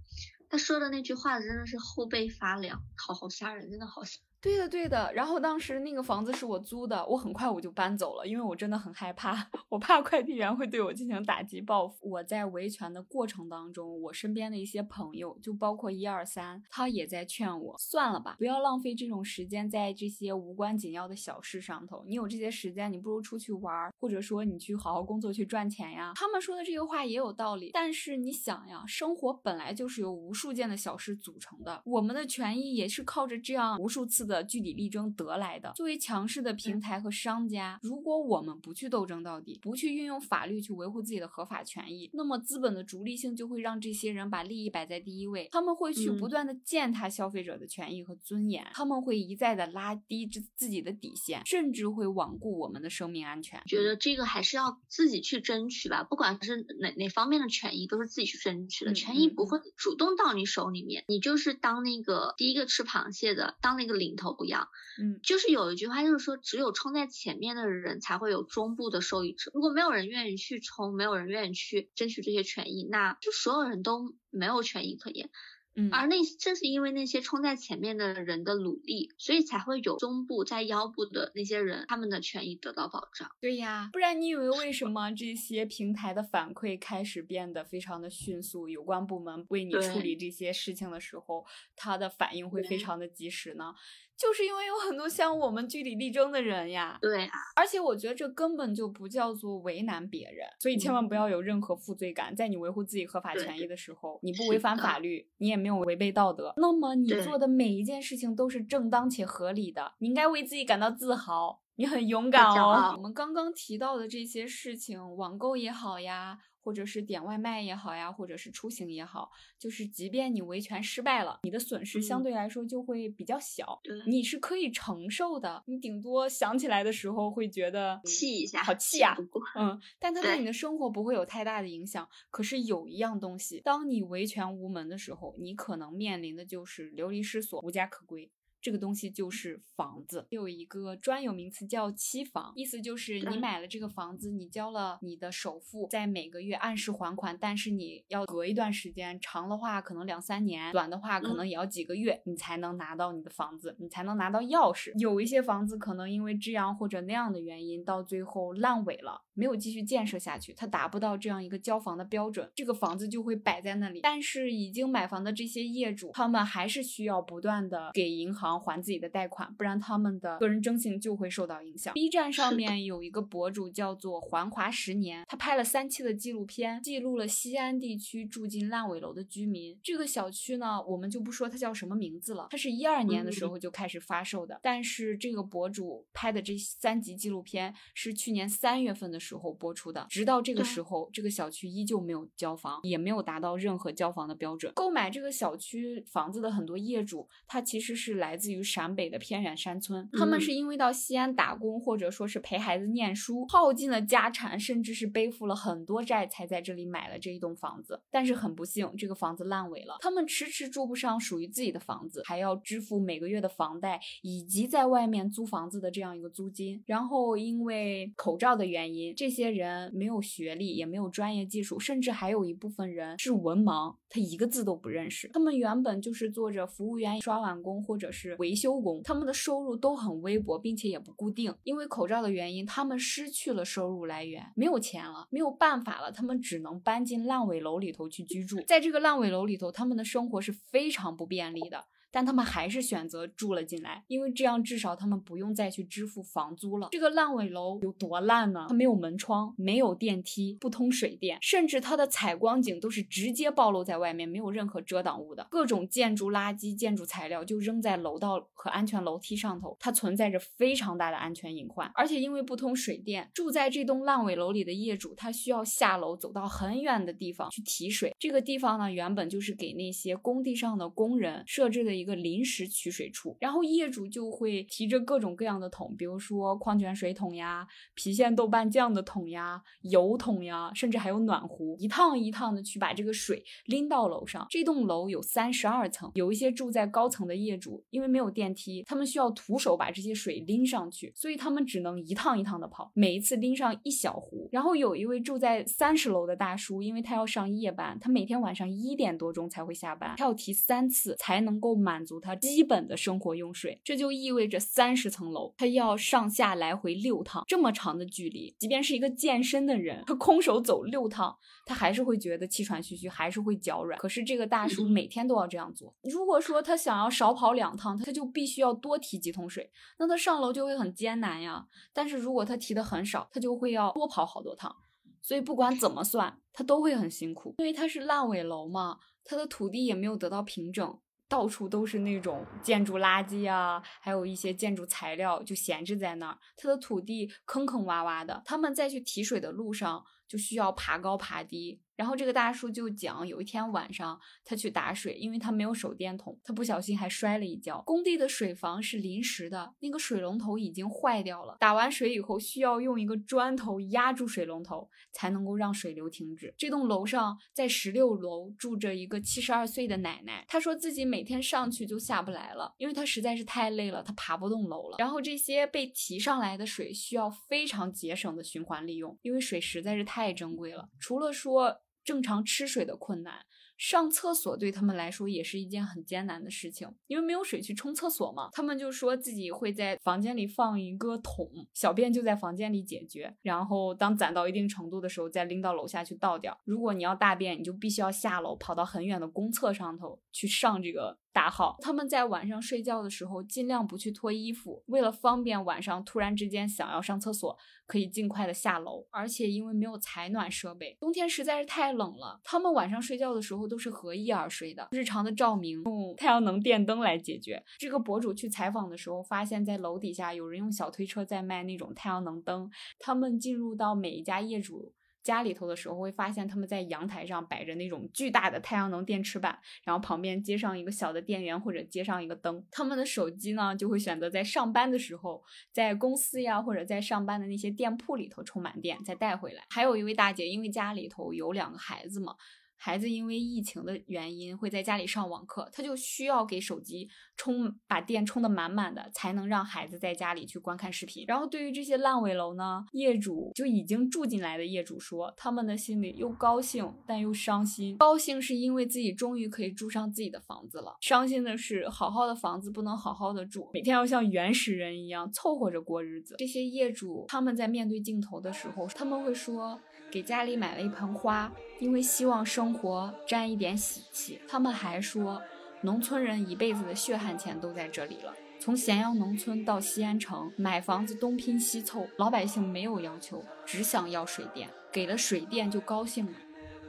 Speaker 2: 他说的那句话真的是后背发凉，好好吓人，真的好吓。
Speaker 1: 对的，对的。然后当时那个房子是我租的，我很快我就搬走了，因为我真的很害怕，我怕快递员会对我进行打击报复。我在维权的过程当中，我身边的一些朋友，就包括一二三，他也在劝我，算了吧，不要浪费这种时间在这些无关紧要的小事上头。你有这些时间，你不如出去玩，或者说你去好好工作去赚钱呀。他们说的这个话也有道理，但是你想呀，生活本来就是由无数件的小事组成的，我们的权益也是靠着这样无数次的。的据理力争得来的。作为强势的平台和商家，如果我们不去斗争到底，不去运用法律去维护自己的合法权益，那么资本的逐利性就会让这些人把利益摆在第一位。他们会去不断的践踏消费者的权益和尊严，他们会一再的拉低自自己的底线，甚至会罔顾我们的生命安全。
Speaker 2: 觉得这个还是要自己去争取吧，不管是哪哪方面的权益，都是自己去争取的。权益不会主动到你手里面，你就是当那个第一个吃螃蟹的，当那个领头。头样，嗯，就是有一句话，就是说，只有冲在前面的人才会有中部的受益者。如果没有人愿意去冲，没有人愿意去争取这些权益，那就所有人都没有权益可言。
Speaker 1: 嗯，
Speaker 2: 而那正是因为那些冲在前面的人的努力，所以才会有中部在腰部的那些人，他们的权益得到保障。
Speaker 1: 对呀，不然你以为为什么这些平台的反馈开始变得非常的迅速？有关部门为你处理这些事情的时候，他的反应会非常的及时呢？就是因为有很多像我们据理力争的人呀，
Speaker 2: 对啊，
Speaker 1: 而且我觉得这根本就不叫做为难别人，所以千万不要有任何负罪感。在你维护自己合法权益的时候，你不违反法律，你也没有违背道德，那么你做的每一件事情都是正当且合理的，你应该为自己感到自豪，你很勇敢哦。我们刚刚提到的这些事情，网购也好呀。或者是点外卖也好呀，或者是出行也好，就是即便你维权失败了，你的损失相对来说就会比较小，你是可以承受的。你顶多想起来的时候会觉得
Speaker 2: 气一下，
Speaker 1: 好气啊，嗯，但它对你的生活不会有太大的影响。可是有一样东西，当你维权无门的时候，你可能面临的就是流离失所、无家可归。这个东西就是房子，有一个专有名词叫期房，意思就是你买了这个房子，你交了你的首付，在每个月按时还款，但是你要隔一段时间，长的话可能两三年，短的话可能也要几个月，你才能拿到你的房子，你才能拿到钥匙。有一些房子可能因为这样或者那样的原因，到最后烂尾了，没有继续建设下去，它达不到这样一个交房的标准，这个房子就会摆在那里。但是已经买房的这些业主，他们还是需要不断的给银行。还自己的贷款，不然他们的个人征信就会受到影响。B 站上面有一个博主叫做环华十年，他拍了三期的纪录片，记录了西安地区住进烂尾楼的居民。这个小区呢，我们就不说它叫什么名字了，它是一二年的时候就开始发售的。但是这个博主拍的这三集纪录片是去年三月份的时候播出的，直到这个时候，这个小区依旧没有交房，也没有达到任何交房的标准。购买这个小区房子的很多业主，他其实是来自。于陕北的偏远山村，他们是因为到西安打工，或者说是陪孩子念书，耗尽了家产，甚至是背负了很多债，才在这里买了这一栋房子。但是很不幸，这个房子烂尾了，他们迟迟住不上属于自己的房子，还要支付每个月的房贷，以及在外面租房子的这样一个租金。然后因为口罩的原因，这些人没有学历，也没有专业技术，甚至还有一部分人是文盲，他一个字都不认识。他们原本就是做着服务员、刷碗工，或者是。维修工，他们的收入都很微薄，并且也不固定。因为口罩的原因，他们失去了收入来源，没有钱了，没有办法了，他们只能搬进烂尾楼里头去居住。在这个烂尾楼里头，他们的生活是非常不便利的。但他们还是选择住了进来，因为这样至少他们不用再去支付房租了。这个烂尾楼有多烂呢？它没有门窗，没有电梯，不通水电，甚至它的采光井都是直接暴露在外面，没有任何遮挡物的。各种建筑垃圾、建筑材料就扔在楼道和安全楼梯上头，它存在着非常大的安全隐患。而且因为不通水电，住在这栋烂尾楼里的业主，他需要下楼走到很远的地方去提水。这个地方呢，原本就是给那些工地上的工人设置的一。一个临时取水处，然后业主就会提着各种各样的桶，比如说矿泉水桶呀、郫县豆瓣酱的桶呀、油桶呀，甚至还有暖壶，一趟一趟的去把这个水拎到楼上。这栋楼有三十二层，有一些住在高层的业主，因为没有电梯，他们需要徒手把这些水拎上去，所以他们只能一趟一趟的跑，每一次拎上一小壶。然后有一位住在三十楼的大叔，因为他要上夜班，他每天晚上一点多钟才会下班，他要提三次才能够满。满足他基本的生活用水，这就意味着三十层楼，他要上下来回六趟，这么长的距离，即便是一个健身的人，他空手走六趟，他还是会觉得气喘吁吁，还是会脚软。可是这个大叔每天都要这样做。如果说他想要少跑两趟，他就必须要多提几桶水，那他上楼就会很艰难呀。但是如果他提的很少，他就会要多跑好多趟。所以不管怎么算，他都会很辛苦，因为他是烂尾楼嘛，他的土地也没有得到平整。到处都是那种建筑垃圾啊，还有一些建筑材料就闲置在那儿，它的土地坑坑洼洼的，他们在去提水的路上就需要爬高爬低。然后这个大叔就讲，有一天晚上他去打水，因为他没有手电筒，他不小心还摔了一跤。工地的水房是临时的，那个水龙头已经坏掉了。打完水以后，需要用一个砖头压住水龙头，才能够让水流停止。这栋楼上在十六楼住着一个七十二岁的奶奶，她说自己每天上去就下不来了，因为她实在是太累了，她爬不动楼了。然后这些被提上来的水需要非常节省的循环利用，因为水实在是太珍贵了。除了说。正常吃水的困难，上厕所对他们来说也是一件很艰难的事情，因为没有水去冲厕所嘛。他们就说自己会在房间里放一个桶，小便就在房间里解决，然后当攒到一定程度的时候再拎到楼下去倒掉。如果你要大便，你就必须要下楼跑到很远的公厕上头去上这个。大号，他们在晚上睡觉的时候尽量不去脱衣服，为了方便晚上突然之间想要上厕所，可以尽快的下楼。而且因为没有采暖设备，冬天实在是太冷了，他们晚上睡觉的时候都是合衣而睡的。日常的照明用太阳能电灯来解决。这个博主去采访的时候，发现在楼底下有人用小推车在卖那种太阳能灯。他们进入到每一家业主。家里头的时候，会发现他们在阳台上摆着那种巨大的太阳能电池板，然后旁边接上一个小的电源或者接上一个灯。他们的手机呢，就会选择在上班的时候，在公司呀或者在上班的那些店铺里头充满电，再带回来。还有一位大姐，因为家里头有两个孩子嘛。孩子因为疫情的原因会在家里上网课，他就需要给手机充把电充的满满的，才能让孩子在家里去观看视频。然后对于这些烂尾楼呢，业主就已经住进来的业主说，他们的心里又高兴但又伤心。高兴是因为自己终于可以住上自己的房子了，伤心的是好好的房子不能好好的住，每天要像原始人一样凑合着过日子。这些业主他们在面对镜头的时候，他们会说。给家里买了一盆花，因为希望生活沾一点喜气。他们还说，农村人一辈子的血汗钱都在这里了。从咸阳农村到西安城买房子，东拼西凑，老百姓没有要求，只想要水电，给了水电就高兴了。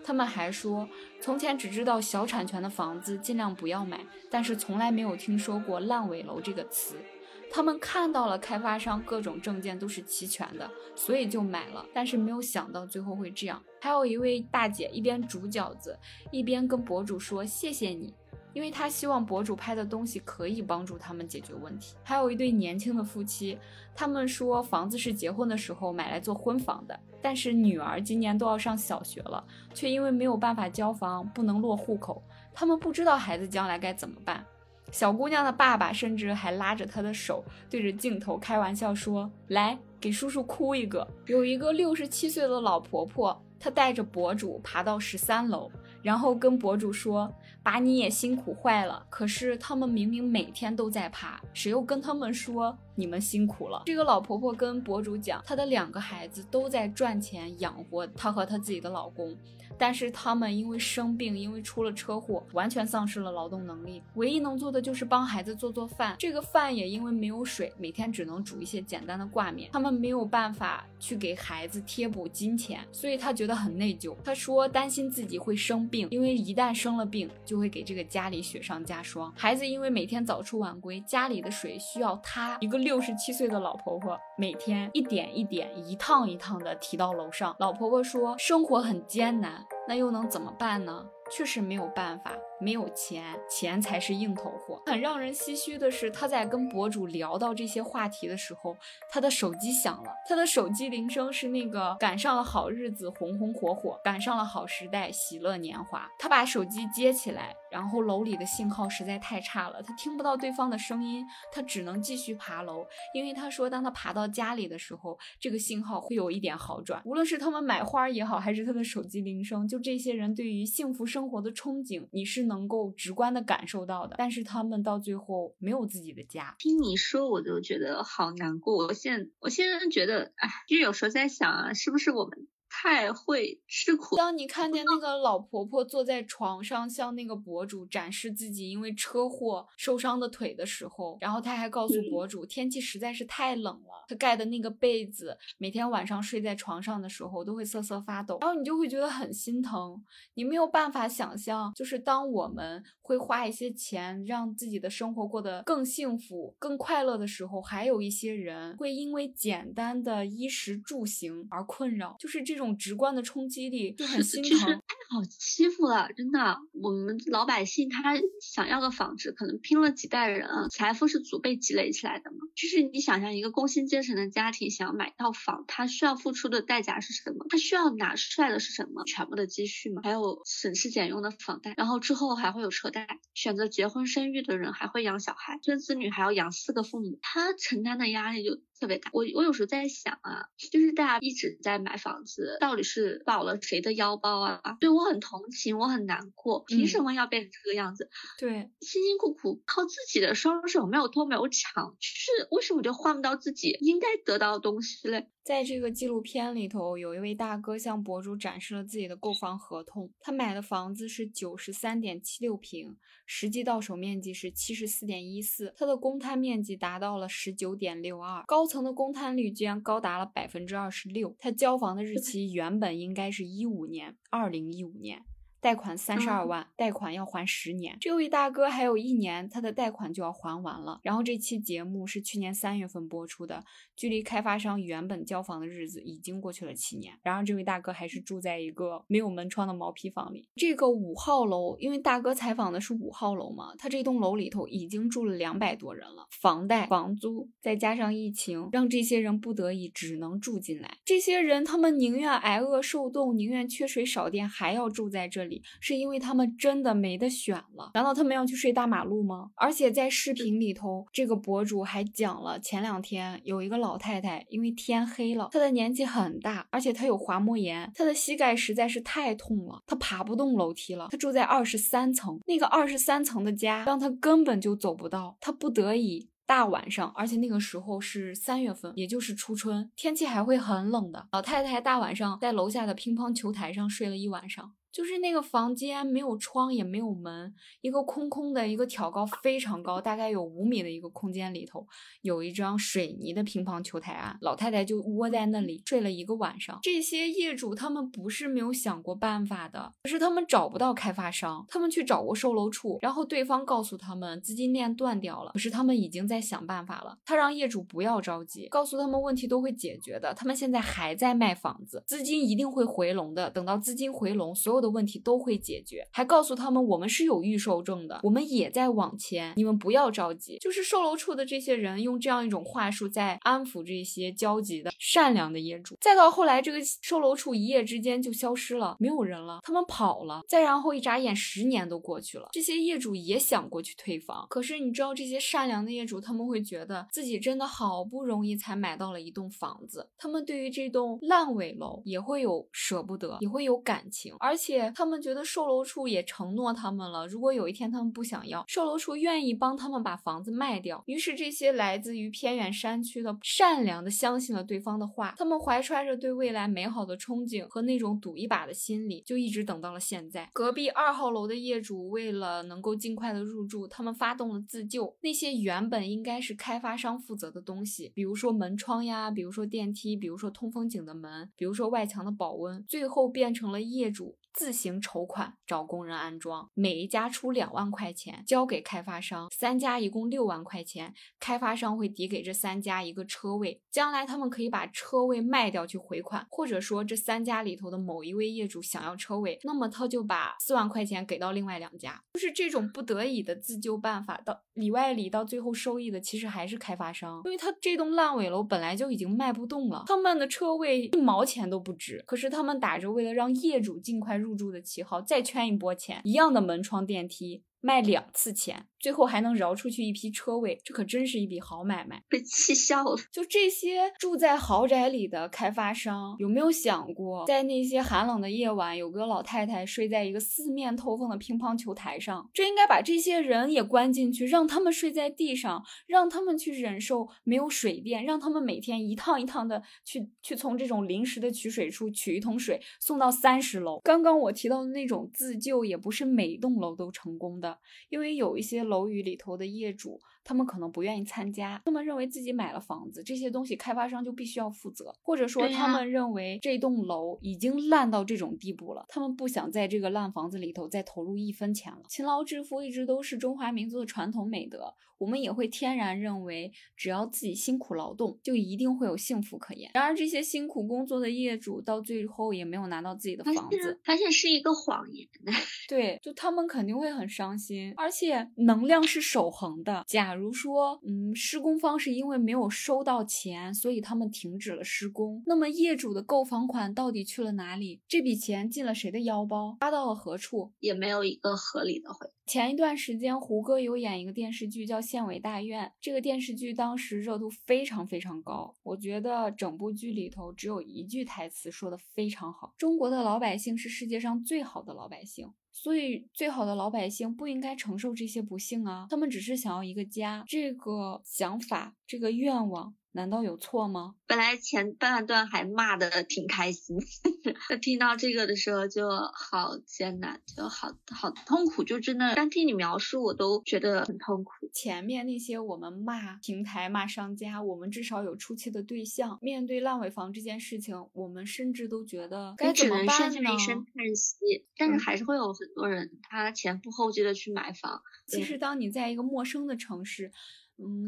Speaker 1: 他们还说，从前只知道小产权的房子尽量不要买，但是从来没有听说过烂尾楼这个词。他们看到了开发商各种证件都是齐全的，所以就买了，但是没有想到最后会这样。还有一位大姐一边煮饺子，一边跟博主说谢谢你，因为她希望博主拍的东西可以帮助他们解决问题。还有一对年轻的夫妻，他们说房子是结婚的时候买来做婚房的，但是女儿今年都要上小学了，却因为没有办法交房，不能落户口，他们不知道孩子将来该怎么办。小姑娘的爸爸甚至还拉着她的手，对着镜头开玩笑说：“来，给叔叔哭一个。”有一个六十七岁的老婆婆，她带着博主爬到十三楼，然后跟博主说：“把你也辛苦坏了。”可是他们明明每天都在爬，谁又跟他们说你们辛苦了？这个老婆婆跟博主讲，她的两个孩子都在赚钱养活她和她自己的老公。但是他们因为生病，因为出了车祸，完全丧失了劳动能力。唯一能做的就是帮孩子做做饭。这个饭也因为没有水，每天只能煮一些简单的挂面。他们没有办法去给孩子贴补金钱，所以他觉得很内疚。他说担心自己会生病，因为一旦生了病，就会给这个家里雪上加霜。孩子因为每天早出晚归，家里的水需要他一个六十七岁的老婆婆每天一点一点、一趟一趟的提到楼上。老婆婆说生活很艰难。那又能怎么办呢？确实没有办法。没有钱，钱才是硬头货。很让人唏嘘的是，他在跟博主聊到这些话题的时候，他的手机响了。他的手机铃声是那个赶上了好日子，红红火火；赶上了好时代，喜乐年华。他把手机接起来，然后楼里的信号实在太差了，他听不到对方的声音，他只能继续爬楼。因为他说，当他爬到家里的时候，这个信号会有一点好转。无论是他们买花也好，还是他的手机铃声，就这些人对于幸福生活的憧憬，你是。能够直观的感受到的，但是他们到最后没有自己的家。
Speaker 2: 听你说，我就觉得好难过。我现我现在觉得，哎，就有时候在想啊，是不是我们？太会吃苦。
Speaker 1: 当你看见那个老婆婆坐在床上，向那个博主展示自己因为车祸受伤的腿的时候，然后她还告诉博主，天气实在是太冷了，她盖的那个被子，每天晚上睡在床上的时候都会瑟瑟发抖。然后你就会觉得很心疼，你没有办法想象，就是当我们会花一些钱让自己的生活过得更幸福、更快乐的时候，还有一些人会因为简单的衣食住行而困扰，就是这种。直观的冲击力就很心疼，太
Speaker 2: 好欺负了，真的。我们老百姓他想要个房子，可能拼了几代人，财富是祖辈积累起来的嘛。就是你想象一个工薪阶层的家庭想要买套房，他需要付出的代价是什么？他需要拿出来的是什么？全部的积蓄嘛，还有省吃俭用的房贷，然后之后还会有车贷。选择结婚生育的人还会养小孩，生子女还要养四个父母，他承担的压力就。特别大，我我有时候在想啊，就是大家一直在买房子，到底是保了谁的腰包啊？对我很同情，我很难过，凭什么要变成这个样子？
Speaker 1: 对，
Speaker 2: 辛辛苦苦靠自己的双手，没有偷没有抢，就是为什么就换不到自己应该得到的东西嘞？
Speaker 1: 在这个纪录片里头，有一位大哥向博主展示了自己的购房合同。他买的房子是九十三点七六平，实际到手面积是七十四点一四，他的公摊面积达到了十九点六二，高层的公摊率居然高达了百分之二十六。他交房的日期原本应该是一五年，二零一五年。贷款三十二万，贷款要还十年。这位大哥还有一年，他的贷款就要还完了。然后这期节目是去年三月份播出的，距离开发商原本交房的日子已经过去了七年。然而这位大哥还是住在一个没有门窗的毛坯房里。这个五号楼，因为大哥采访的是五号楼嘛，他这栋楼里头已经住了两百多人了，房贷、房租再加上疫情，让这些人不得已只能住进来。这些人他们宁愿挨饿受冻，宁愿缺水少电，还要住在这里，是因为他们真的没得选了。难道他们要去睡大马路吗？而且在视频里头，这个博主还讲了，前两天有一个老太太，因为天黑了，她的年纪很大，而且她有滑膜炎，她的膝盖实在是太痛了，她爬不动楼梯了。她住在二十三层，那个二十三层的家让她根本就走不到，她不得已。大晚上，而且那个时候是三月份，也就是初春，天气还会很冷的。老太太大晚上在楼下的乒乓球台上睡了一晚上。就是那个房间没有窗也没有门，一个空空的一个挑高非常高，大概有五米的一个空间里头，有一张水泥的乒乓球台啊，老太太就窝在那里睡了一个晚上。这些业主他们不是没有想过办法的，可是他们找不到开发商，他们去找过售楼处，然后对方告诉他们资金链断掉了，可是他们已经在想办法了。他让业主不要着急，告诉他们问题都会解决的，他们现在还在卖房子，资金一定会回笼的。等到资金回笼，所有的。的问题都会解决，还告诉他们我们是有预售证的，我们也在网签，你们不要着急。就是售楼处的这些人用这样一种话术在安抚这些焦急的善良的业主。再到后来，这个售楼处一夜之间就消失了，没有人了，他们跑了。再然后一眨眼，十年都过去了，这些业主也想过去退房，可是你知道这些善良的业主，他们会觉得自己真的好不容易才买到了一栋房子，他们对于这栋烂尾楼也会有舍不得，也会有感情，而且。他们觉得售楼处也承诺他们了，如果有一天他们不想要，售楼处愿意帮他们把房子卖掉。于是这些来自于偏远山区的善良的相信了对方的话，他们怀揣着对未来美好的憧憬和那种赌一把的心理，就一直等到了现在。隔壁二号楼的业主为了能够尽快的入住，他们发动了自救。那些原本应该是开发商负责的东西，比如说门窗呀，比如说电梯，比如说通风井的门，比如说外墙的保温，最后变成了业主。自自行筹款找工人安装，每一家出两万块钱交给开发商，三家一共六万块钱，开发商会抵给这三家一个车位，将来他们可以把车位卖掉去回款，或者说这三家里头的某一位业主想要车位，那么他就把四万块钱给到另外两家，就是这种不得已的自救办法，到里外里到最后收益的其实还是开发商，因为他这栋烂尾楼本来就已经卖不动了，他们的车位一毛钱都不值，可是他们打着为了让业主尽快入。入住的旗号，再圈一波钱，一样的门窗电梯。卖两次钱，最后还能饶出去一批车位，这可真是一笔好买卖。
Speaker 2: 被气笑了。
Speaker 1: 就这些住在豪宅里的开发商，有没有想过，在那些寒冷的夜晚，有个老太太睡在一个四面透风的乒乓球台上？这应该把这些人也关进去，让他们睡在地上，让他们去忍受没有水电，让他们每天一趟一趟的去去从这种临时的取水处取一桶水送到三十楼。刚刚我提到的那种自救，也不是每栋楼都成功的。因为有一些楼宇里头的业主。他们可能不愿意参加，他们认为自己买了房子，这些东西开发商就必须要负责，或者说他们认为这栋楼已经烂到这种地步了，他们不想在这个烂房子里头再投入一分钱了。勤劳致富一直都是中华民族的传统美德，我们也会天然认为，只要自己辛苦劳动，就一定会有幸福可言。然而，这些辛苦工作的业主到最后也没有拿到自己的房子，
Speaker 2: 发现是一个谎言。
Speaker 1: 对，就他们肯定会很伤心，而且能量是守恒的。假假如说，嗯，施工方是因为没有收到钱，所以他们停止了施工。那么业主的购房款到底去了哪里？这笔钱进了谁的腰包？花到了何处？
Speaker 2: 也没有一个合理的回。
Speaker 1: 前一段时间，胡歌有演一个电视剧叫《县委大院》，这个电视剧当时热度非常非常高。我觉得整部剧里头只有一句台词说的非常好：中国的老百姓是世界上最好的老百姓。所以，最好的老百姓不应该承受这些不幸啊！他们只是想要一个家，这个想法，这个愿望。难道有错吗？
Speaker 2: 本来前半段还骂的挺开心，听到这个的时候就好艰难，就好好痛苦，就真的单听你描述我都觉得很痛苦。
Speaker 1: 前面那些我们骂平台、骂商家，我们至少有出气的对象。面对烂尾房这件事情，我们甚至都觉得该怎么办呢？
Speaker 2: 一声叹息。但是还是会有很多人他前赴后继的去买房。
Speaker 1: 其实当你在一个陌生的城市。嗯，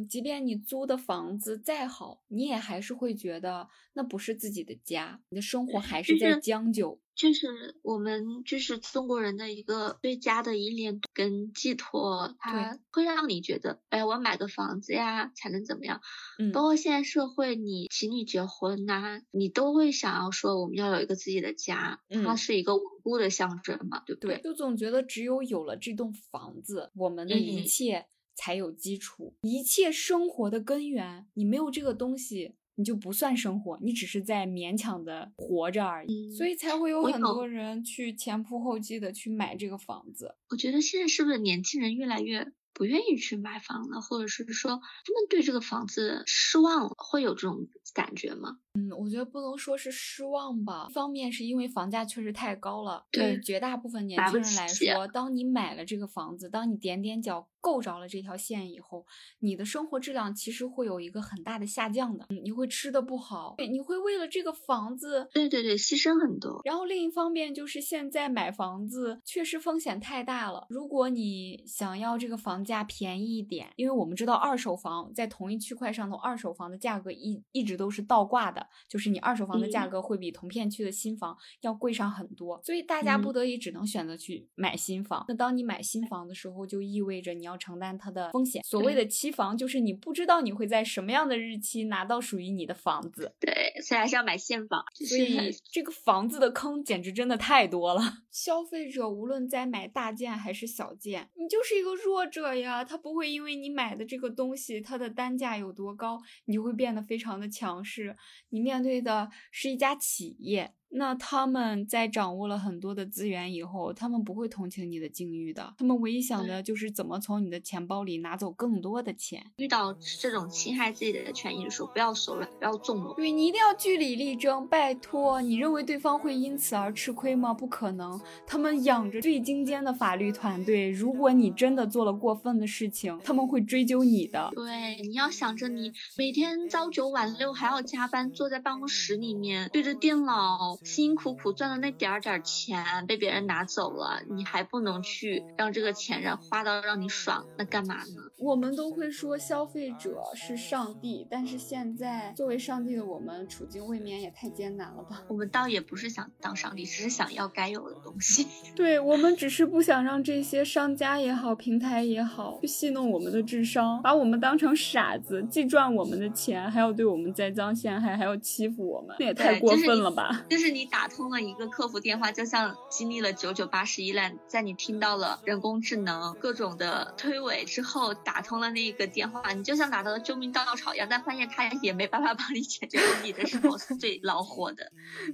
Speaker 1: 即便你租的房子再好，你也还是会觉得那不是自己的家，你的生活还是在将就。
Speaker 2: 就是我们就是中国人的一个对家的依恋跟寄托，它会让你觉得，哎，我买个房子呀才能怎么样？嗯，包括现在社会，你情侣结婚呐，你都会想要说我们要有一个自己的家，它是一个稳固的象征嘛，对不对？
Speaker 1: 就总觉得只有有了这栋房子，我们的一切。才有基础，一切生活的根源。你没有这个东西，你就不算生活，你只是在勉强的活着而已。所以才会有很多人去前仆后继的去买这个房子。
Speaker 2: 我觉得现在是不是年轻人越来越？不愿意去买房了，或者是说他们对这个房子失望了，会有这种感觉吗？
Speaker 1: 嗯，我觉得不能说是失望吧。一方面是因为房价确实太高了，对绝大部分年轻人来说，当你买了这个房子，当你点点脚够着了这条线以后，你的生活质量其实会有一个很大的下降的。你会吃的不好，你会为了这个房子，
Speaker 2: 对对对，牺牲很多。
Speaker 1: 然后另一方面就是现在买房子确实风险太大了。如果你想要这个房，价便宜一点，因为我们知道二手房在同一区块上头，二手房的价格一一直都是倒挂的，就是你二手房的价格会比同片区的新房要贵上很多，所以大家不得已只能选择去买新房。那当你买新房的时候，就意味着你要承担它的风险。所谓的期房，就是你不知道你会在什么样的日期拿到属于你的房子。
Speaker 2: 对，所以还是要买现房。
Speaker 1: 所以这个房子的坑简直真的太多了。消费者无论在买大件还是小件，你就是一个弱者。呀，他不会因为你买的这个东西，它的单价有多高，你就会变得非常的强势。你面对的是一家企业。那他们在掌握了很多的资源以后，他们不会同情你的境遇的，他们唯一想的就是怎么从你的钱包里拿走更多的钱。
Speaker 2: 遇到这种侵害自己的权益的时候，不要手软，不要纵容。
Speaker 1: 对你一定要据理力争，拜托，你认为对方会因此而吃亏吗？不可能，他们养着最精尖的法律团队，如果你真的做了过分的事情，他们会追究你的。
Speaker 2: 对，你要想着你每天朝九晚六还要加班，坐在办公室里面对着电脑。辛辛苦苦赚的那点儿点儿钱被别人拿走了，你还不能去让这个钱让花到让你爽，那干嘛呢？
Speaker 1: 我们都会说消费者是上帝，但是现在作为上帝的我们，处境未免也太艰难了吧？
Speaker 2: 我们倒也不是想当上帝，只是想要该有的东西。
Speaker 1: 对我们只是不想让这些商家也好，平台也好，去戏弄我们的智商，把我们当成傻子，既赚我们的钱，还要对我们栽赃陷害，还要欺负我们，那也太过分了吧？
Speaker 2: 就是你。打通了一个客服电话，就像经历了九九八十一难，在你听到了人工智能各种的推诿之后，打通了那个电话，你就像打到了救命稻草一样，但发现他也没办法帮你解决问题的时候，是 最恼火的。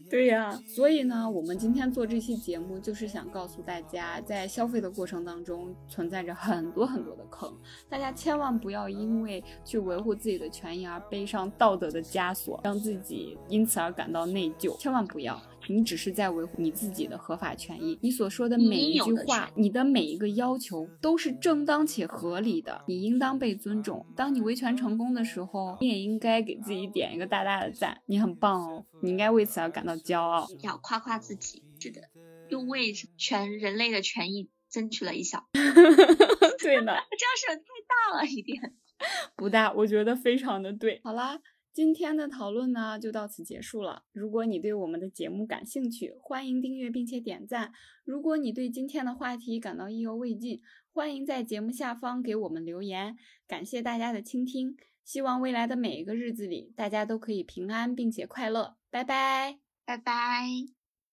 Speaker 1: 对呀，所以呢，我们今天做这期节目，就是想告诉大家，在消费的过程当中，存在着很多很多的坑，大家千万不要因为去维护自己的权益而背上道德的枷锁，让自己因此而感到内疚，千万不要。你只是在维护你自己的合法权益，你所说的每一句话，你的每一个要求都是正当且合理的，你应当被尊重。当你维权成功的时候，你也应该给自己点一个大大的赞，你很棒哦，你应该为此而感到骄傲，
Speaker 2: 要夸夸自己，是的，又为全人类的权益争取了一小，
Speaker 1: 对呢，
Speaker 2: 这样是太大了一点，
Speaker 1: 不大，我觉得非常的对。好啦。今天的讨论呢，就到此结束了。如果你对我们的节目感兴趣，欢迎订阅并且点赞。如果你对今天的话题感到意犹未尽，欢迎在节目下方给我们留言。感谢大家的倾听，希望未来的每一个日子里，大家都可以平安并且快乐。拜拜，
Speaker 2: 拜拜。